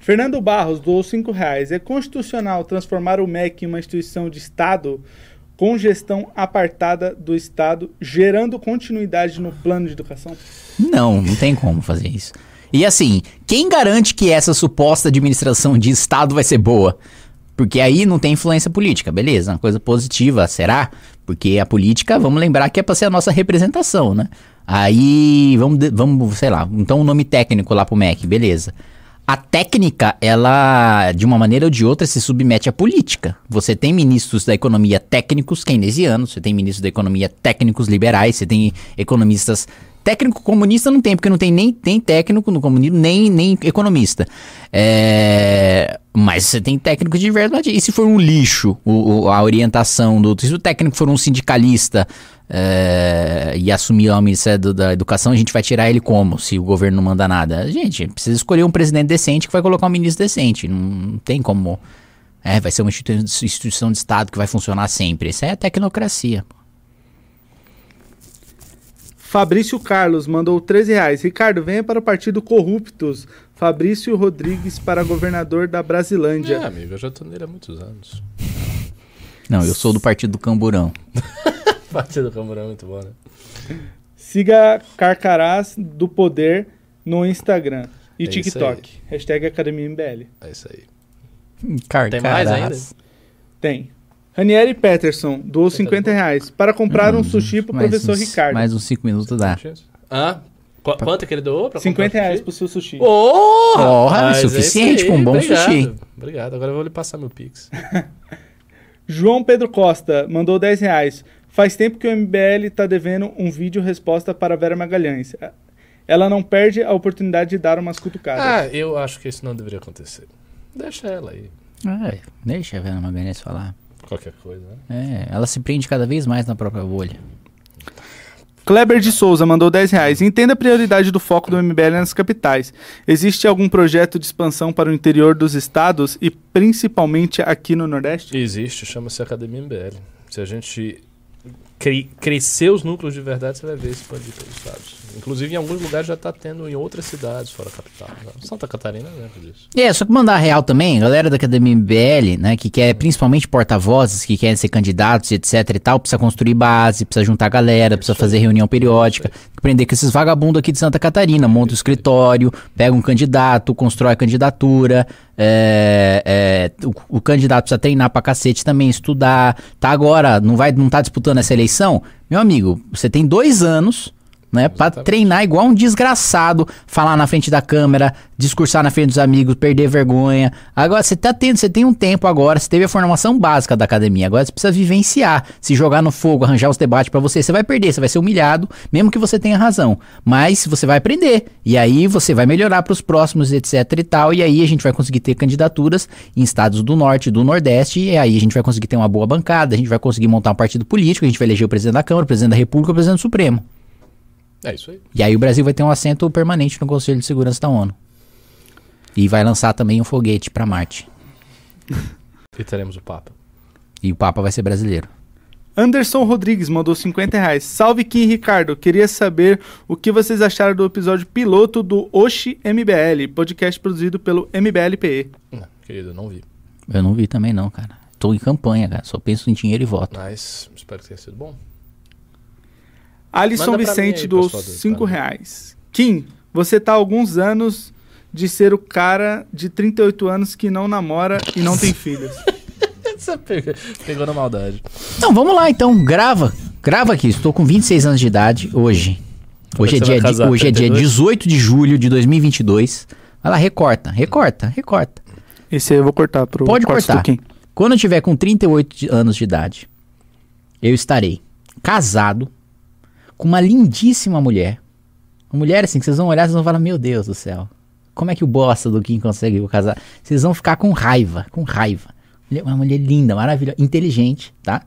Fernando Barros doou 5 reais. É constitucional transformar o MEC em uma instituição de Estado com gestão apartada do Estado, gerando continuidade no plano de educação? Não, não tem como fazer isso. E assim, quem garante que essa suposta administração de Estado vai ser boa? Porque aí não tem influência política, beleza, uma coisa positiva, será? Porque a política, vamos lembrar que é para ser a nossa representação, né? Aí, vamos, vamos, sei lá, então o um nome técnico lá pro MEC, beleza. A técnica, ela, de uma maneira ou de outra, se submete à política. Você tem ministros da economia técnicos keynesianos, você tem ministros da economia técnicos liberais, você tem economistas Técnico comunista não tem, porque não tem nem, nem técnico no comunismo, nem, nem economista. É, mas você tem técnico de verdade. E se for um lixo o, o, a orientação do. Se o técnico for um sindicalista é, e assumir o Ministério da Educação, a gente vai tirar ele como? Se o governo não manda nada? Gente, precisa escolher um presidente decente que vai colocar um ministro decente. Não, não tem como. É, vai ser uma instituição de Estado que vai funcionar sempre. Isso é a tecnocracia. Fabrício Carlos mandou 13 reais. Ricardo, venha para o Partido Corruptos. Fabrício Rodrigues para governador da Brasilândia. É, amigo, eu já tô nele há muitos anos. Não, eu sou do Partido do Camburão. <laughs> Partido do Camburão é muito bom, né? Siga Carcarás do Poder no Instagram e é TikTok. Hashtag Academia MBL. É isso aí. Carcarás. Tem mais ainda? Tem. Ranieri Peterson doou 50 reais para comprar um sushi pro professor uns, Ricardo. Mais uns 5 minutos dá. Ah, Qu quanto que ele doou? Pra 50 reais pro seu sushi. Porra! Porra, é suficiente pra um bom obrigado, sushi. Obrigado, agora eu vou lhe passar meu pix. <laughs> João Pedro Costa mandou 10 reais. Faz tempo que o MBL tá devendo um vídeo resposta para Vera Magalhães. Ela não perde a oportunidade de dar umas cutucadas. Ah, eu acho que isso não deveria acontecer. Deixa ela aí. É, deixa a Vera Magalhães falar. Qualquer coisa, né? É, ela se prende cada vez mais na própria bolha. Kleber de Souza mandou 10 reais. Entenda a prioridade do foco do MBL nas capitais. Existe algum projeto de expansão para o interior dos estados e principalmente aqui no Nordeste? Existe, chama-se Academia MBL. Se a gente cre crescer os núcleos de verdade, você vai ver expandir pelos estados. Inclusive, em alguns lugares já está tendo em outras cidades fora a capital. Né? Santa Catarina lembra disso. É, só que mandar real também, galera da Academia MBL, né, que quer principalmente porta-vozes, que querem ser candidatos, etc e tal, precisa construir base, precisa juntar galera, precisa fazer reunião periódica, aprender com esses vagabundos aqui de Santa Catarina, monta o um escritório, pega um candidato, constrói a candidatura, é, é, o, o, candidato precisa treinar pra cacete também, estudar, tá agora, não vai, não tá disputando essa eleição, meu amigo, você tem dois anos né? Para treinar igual um desgraçado, falar na frente da câmera, discursar na frente dos amigos, perder vergonha. Agora você tá tendo, você tem um tempo agora, você teve a formação básica da academia, agora você precisa vivenciar, se jogar no fogo, arranjar os debates para você, você vai perder, você vai ser humilhado, mesmo que você tenha razão. Mas você vai aprender. E aí você vai melhorar para os próximos, etc e tal, e aí a gente vai conseguir ter candidaturas em estados do norte e do nordeste, e aí a gente vai conseguir ter uma boa bancada, a gente vai conseguir montar um partido político, a gente vai eleger o presidente da Câmara, o presidente da República, o presidente do Supremo. É isso aí. E aí o Brasil vai ter um assento permanente no Conselho de Segurança da ONU. E vai lançar também um foguete para Marte. <laughs> E teremos o Papa. E o Papa vai ser brasileiro. Anderson Rodrigues mandou 50 reais. Salve Kim Ricardo. Queria saber o que vocês acharam do episódio piloto do Oshi MBL, podcast produzido pelo MBLPE. Não, querido, não vi. Eu não vi também não, cara. Tô em campanha, cara. Só penso em dinheiro e voto. Mas espero que tenha sido bom. Alisson Vicente dos 5 reais. Kim, você tá há alguns anos de ser o cara de 38 anos que não namora e não tem filhos. <laughs> Você pegou, pegou na maldade. Então, vamos lá então. Grava. Grava aqui. Estou com 26 anos de idade hoje. Hoje é, dia, casar, hoje é dia 18 de julho de 2022. Vai lá, recorta, recorta, recorta. Esse aí eu vou cortar pro Pode cortar. Quando eu tiver com 38 anos de idade, eu estarei casado, com uma lindíssima mulher. Uma mulher assim, que vocês vão olhar e vão falar, meu Deus do céu. Como é que o bosta do Kim consegue casar? Vocês vão ficar com raiva, com raiva. Uma mulher linda, maravilhosa, inteligente, tá?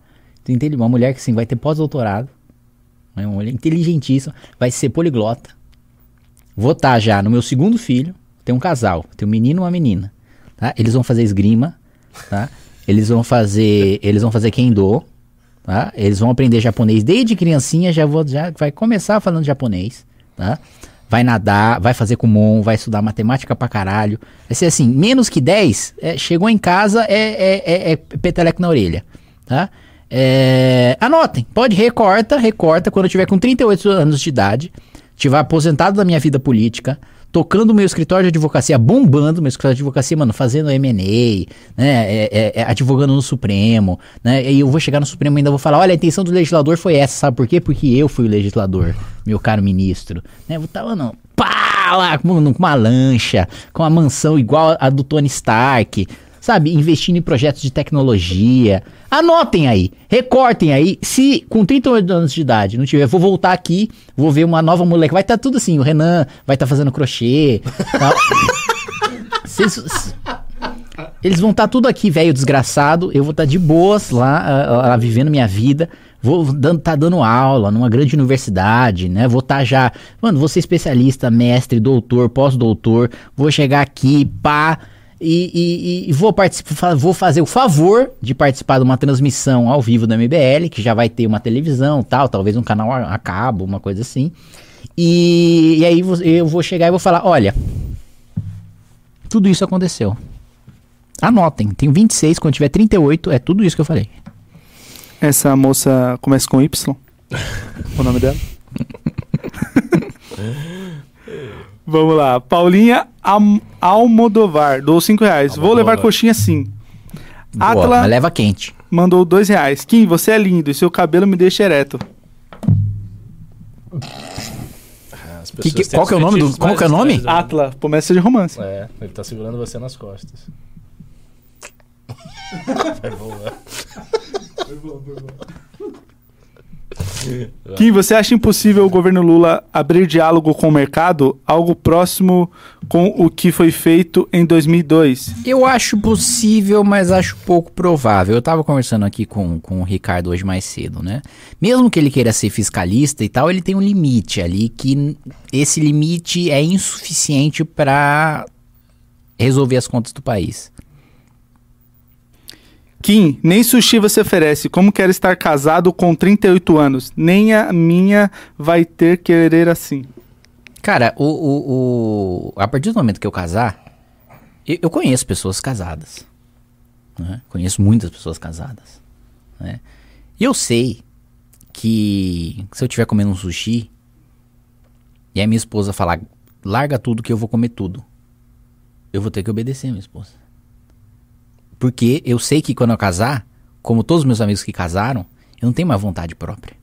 Uma mulher que assim, vai ter pós-doutorado. Né? Uma mulher inteligentíssima, vai ser poliglota. Vou estar tá já no meu segundo filho, tem um casal, tem um menino e uma menina. Tá? Eles vão fazer esgrima, tá? Eles vão fazer, eles vão fazer kendo, tá? Eles vão aprender japonês desde criancinha, já, vou, já vai começar falando japonês, tá? Vai nadar, vai fazer kumon, vai estudar matemática pra caralho. Vai ser assim, menos que 10, é, chegou em casa, é, é, é, é peteleco na orelha, tá? É, anotem, pode recorta, recorta, quando eu tiver com 38 anos de idade, tiver aposentado da minha vida política, tocando meu escritório de advocacia, bombando meu escritório de advocacia, mano, fazendo M&A, né, é, é, é, advogando no Supremo, né, e eu vou chegar no Supremo e ainda vou falar, olha, a intenção do legislador foi essa, sabe por quê? Porque eu fui o legislador, meu caro ministro, né, vou estar, mano, pá, lá, com uma lancha, com uma mansão igual a do Tony Stark, sabe, investindo em projetos de tecnologia. Anotem aí, recortem aí. Se com 38 anos de idade não tiver, vou voltar aqui, vou ver uma nova mulher. Vai estar tá tudo assim, o Renan vai estar tá fazendo crochê. Tal. <laughs> Cês, eles vão estar tá tudo aqui, velho desgraçado. Eu vou estar tá de boas lá, uh, uh, vivendo minha vida. Vou dando, tá dando aula numa grande universidade, né? Vou estar tá já. Mano, vou ser especialista, mestre, doutor, pós-doutor. Vou chegar aqui, pá. E, e, e, vou, participar, vou fazer o favor de participar de uma transmissão ao vivo da MBL, que já vai ter uma televisão tal, talvez um canal a, a cabo, uma coisa assim. E, e aí eu vou chegar e vou falar: olha, tudo isso aconteceu. Anotem, tenho 26, quando tiver 38, é tudo isso que eu falei. Essa moça começa com Y? <laughs> o nome dela? <laughs> Vamos lá. Paulinha Am Almodovar, dou 5 reais. Almodovar. Vou levar coxinha sim. Boa, Atla leva quente. Mandou 2 reais. Kim, você é lindo e seu cabelo me deixa ereto. Que, que, qual que é o nome do, qual que é o nome? Né? Atla, promessa de romance. É, ele tá segurando você nas costas. Vai <laughs> voar. Foi bom, foi bom. Kim, você acha impossível o governo Lula abrir diálogo com o mercado? Algo próximo com o que foi feito em 2002? Eu acho possível, mas acho pouco provável. Eu estava conversando aqui com, com o Ricardo hoje mais cedo, né? Mesmo que ele queira ser fiscalista e tal, ele tem um limite ali que esse limite é insuficiente para resolver as contas do país. Kim, nem sushi você oferece. Como quero estar casado com 38 anos? Nem a minha vai ter querer assim. Cara, o, o, o... a partir do momento que eu casar, eu, eu conheço pessoas casadas. Né? Conheço muitas pessoas casadas. Né? E eu sei que se eu estiver comendo um sushi e a minha esposa falar, larga tudo que eu vou comer tudo, eu vou ter que obedecer a minha esposa. Porque eu sei que quando eu casar, como todos os meus amigos que casaram, eu não tenho mais vontade própria.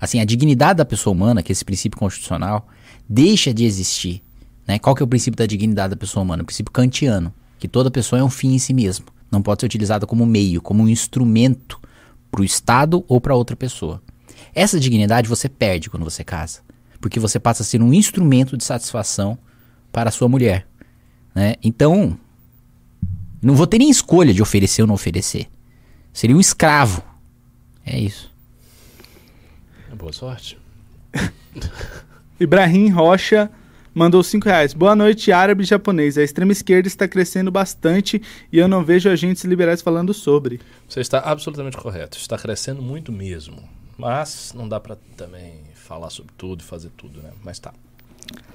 Assim, a dignidade da pessoa humana, que é esse princípio constitucional, deixa de existir. Né? Qual que é o princípio da dignidade da pessoa humana? O princípio kantiano, que toda pessoa é um fim em si mesmo. Não pode ser utilizada como meio, como um instrumento para o Estado ou para outra pessoa. Essa dignidade você perde quando você casa, porque você passa a ser um instrumento de satisfação para a sua mulher. Né? Então, não vou ter nem escolha de oferecer ou não oferecer. Seria um escravo. É isso. Boa sorte. <laughs> Ibrahim Rocha mandou 5 reais. Boa noite, árabe e japonês. A extrema esquerda está crescendo bastante e eu não vejo agentes liberais falando sobre. Você está absolutamente correto. Está crescendo muito mesmo. Mas não dá para também falar sobre tudo e fazer tudo, né? Mas tá.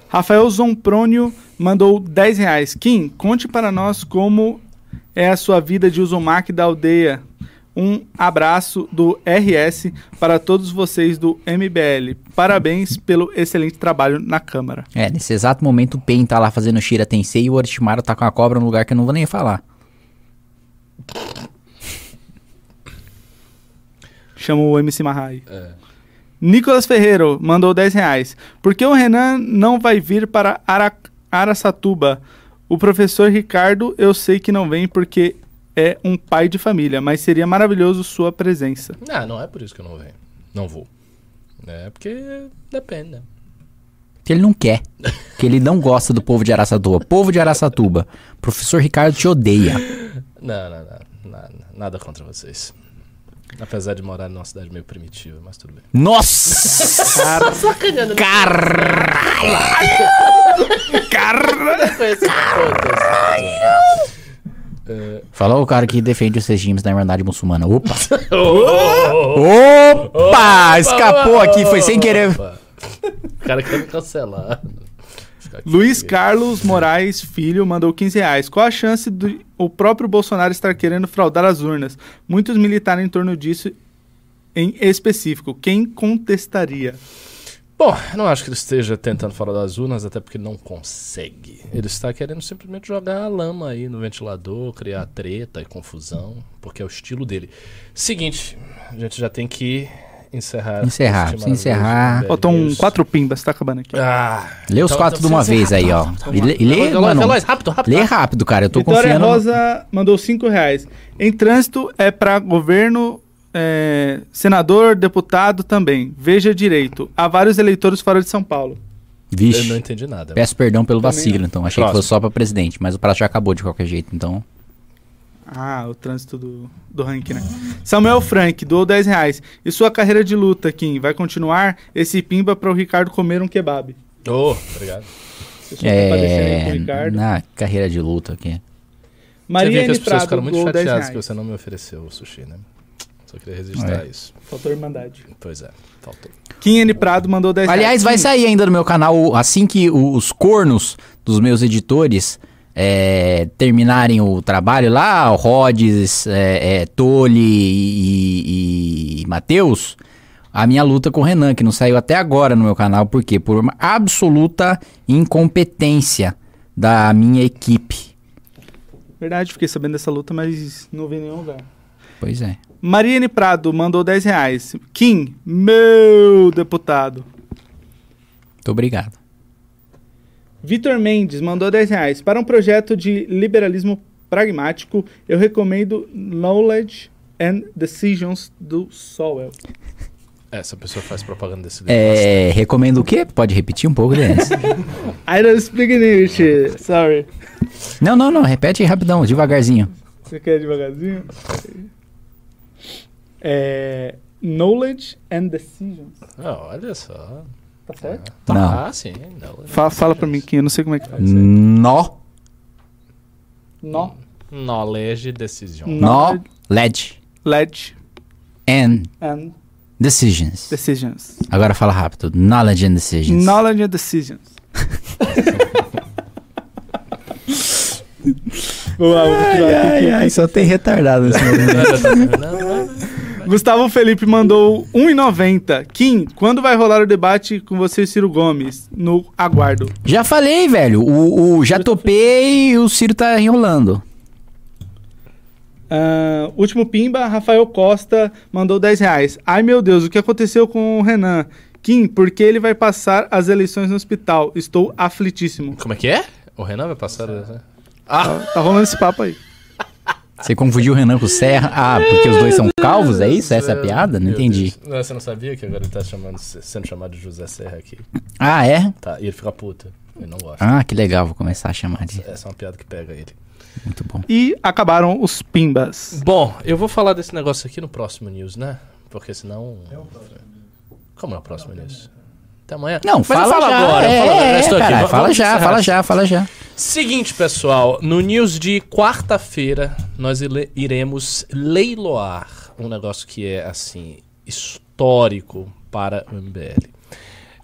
Rafael Zomprônio mandou 10 reais. Kim, conte para nós como é a sua vida de Uzumaki da aldeia. Um abraço do RS para todos vocês do MBL. Parabéns pelo excelente trabalho na Câmara. É, nesse exato momento o Pen tá lá fazendo Shira Tensei e o Orochimaru tá com a cobra no lugar que eu não vou nem falar. Chama o MC Mahai. É. Nicolas Ferreiro mandou 10 reais. Por que o Renan não vai vir para Ara Araçatuba? O professor Ricardo, eu sei que não vem porque é um pai de família, mas seria maravilhoso sua presença. Não, não é por isso que eu não venho. Não vou. É porque depende, né? Que ele não quer. que ele não gosta do povo de Araçatuba. Povo de Araçatuba. Professor Ricardo te odeia. Não, não, não. Nada, nada contra vocês. Apesar de morar numa cidade meio primitiva, mas tudo bem. Nossa! Sacaneando. Caralho! Caralho! Falou o cara que defende os regimes da Irmandade Muçulmana. Opa! <laughs> Opa! Escapou aqui, foi sem querer. O cara quer me cancelar. Luiz Carlos Moraes Filho mandou 15 reais. Qual a chance do o próprio Bolsonaro estar querendo fraudar as urnas? Muitos militares em torno disso em específico. Quem contestaria? Bom, não acho que ele esteja tentando fora das urnas, até porque não consegue. Ele está querendo simplesmente jogar lama aí no ventilador, criar treta e confusão, porque é o estilo dele. Seguinte, a gente já tem que encerrar. Encerrar, se encerrar. Faltam quatro pimbas, tá acabando aqui. Ah, Lê os então- quatro então de uma vez ser aí, ó. rápido, E lê, e lê, Veloz, mano, veloz, rápido, rápido. lê rápido, cara. Eu tô Vitória confiando. Rosa mandou cinco reais. Em trânsito é pra governo, é, senador, deputado também. Veja direito. Há vários eleitores fora de São Paulo. Eu Vixe. não entendi nada. Peço perdão pelo Também vacilo, não. então. Achei que Próximo. fosse só pra presidente, mas o prazo já acabou de qualquer jeito, então. Ah, o trânsito do, do ranking, né? Samuel Frank doou 10 reais. E sua carreira de luta, Kim, vai continuar? Esse pimba para o Ricardo comer um kebab. Oh, obrigado. Vocês estão compadecendo aí com o É. Ricardo. Na carreira de luta aqui. Você Maria vê que as pessoas Prado ficaram muito doou 10 chateadas que você não me ofereceu o sushi, né? Só queria registrar É. isso. Faltou irmandade. Pois é, faltou. Kim N. Prado mandou 10 reais. Aliás, vai Kim, sair ainda no meu canal, assim que os cornos dos meus editores é, terminarem o trabalho lá, o Rhodes, é, é, Tole e, e, e Matheus, a minha luta com o Renan, que não saiu até agora no meu canal, por quê? Por uma absoluta incompetência da minha equipe. Verdade, fiquei sabendo dessa luta, mas não vi em nenhum lugar. Pois é. Mariane Prado mandou 10 reais. Kim, meu deputado. Muito obrigado. Vitor Mendes mandou 10 reais. Para um projeto de liberalismo pragmático, eu recomendo Knowledge and Decisions do Sowell. Essa pessoa faz propaganda desse livro. É, recomendo o quê? Pode repetir um pouco, Denis? <laughs> I don't speak English, sorry. não, não, não. Repete aí rapidão, devagarzinho. Você quer devagarzinho? É, knowledge and Decisions. Ah, olha só. Tá certo? Tá, Não. sim. Não, Fala, fala pra mim, Kim, eu não sei como é que faz. Nó, No, Knowledge Decision. nó, LED Knowledge and and decisions. Decisions. Agora fala rápido. Knowledge and decisions. Knowledge and Decisions. Vamos lá, vamos continuar aqui. ai, só tem retardado nesse <laughs> momento. Gustavo Felipe mandou 1,90. Kim, quando vai rolar o debate com você e Ciro Gomes? No aguardo. já falei, velho. O, o- já topei e o Ciro tá enrolando. Ah, último Pimba, Rafael Costa mandou 10 reais. Ai meu Deus, o que aconteceu com o Renan? Kim, por que ele vai passar as eleições no hospital? Estou aflitíssimo. Como é que é? O Renan vai passar. né? Tá, tá rolando esse papo aí. <laughs> Você confundiu o Renan com o Serra? Ah, porque os dois são calvos? É isso? Essa é a piada? Não entendi. Não, você não sabia que agora ele tá chamando, sendo chamado de José Serra aqui? Ah, é? Tá, e ele fica puto. Ele não gosta. Ah, que legal. Vou começar a chamar de. Essa é uma piada que pega ele. Muito bom. E acabaram os Pimbas. Bom, eu vou falar desse negócio aqui no próximo news, né? Porque senão. Como é o próximo news? Até amanhã? Não, Mas fala falo já. agora. é, falo agora, eu estou aqui. caralho, Vamos fala já, fala já, fala já. Seguinte, pessoal, no news de quarta-feira nós iremos leiloar um negócio que é assim histórico para o MBL.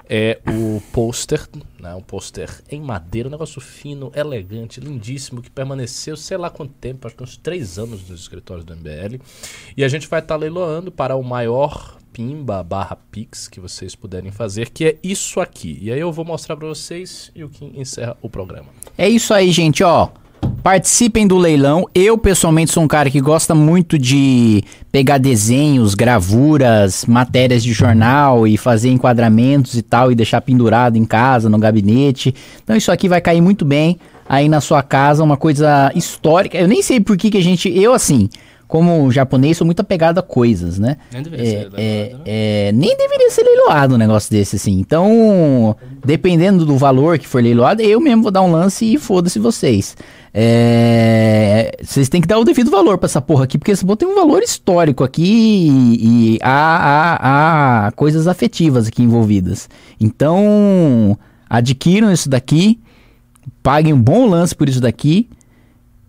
É o pôster, né, um pôster em madeira, um negócio fino, elegante, lindíssimo, que permaneceu sei lá quanto tempo, acho que uns três anos nos escritórios do MBL. E a gente vai estar leiloando para o maior pimba barra pix que vocês puderem fazer, que é isso aqui. E aí eu vou mostrar para vocês e o que encerra o programa. É isso aí, gente, ó. Participem do leilão. Eu, pessoalmente, sou um cara que gosta muito de pegar desenhos, gravuras, matérias de jornal e fazer enquadramentos e tal e deixar pendurado em casa, no gabinete. Então, isso aqui vai cair muito bem aí na sua casa, uma coisa histórica. Eu nem sei por que, que a gente. Eu, assim, como japonês, sou muito apegado a coisas, né? Nem deveria É, ser leiloado, é, né? é, nem deveria ser leiloado um negócio desse, assim. Então, dependendo do valor que for leiloado, eu mesmo vou dar um lance e foda-se vocês. É, vocês têm que dar o devido valor pra essa porra aqui, porque essa porra tem um valor histórico aqui e, e há, há- há coisas afetivas aqui envolvidas. Então, adquiram isso daqui, paguem um bom lance por isso daqui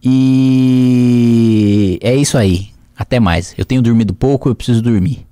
e é isso aí. Até mais. Eu tenho dormido pouco, eu preciso dormir.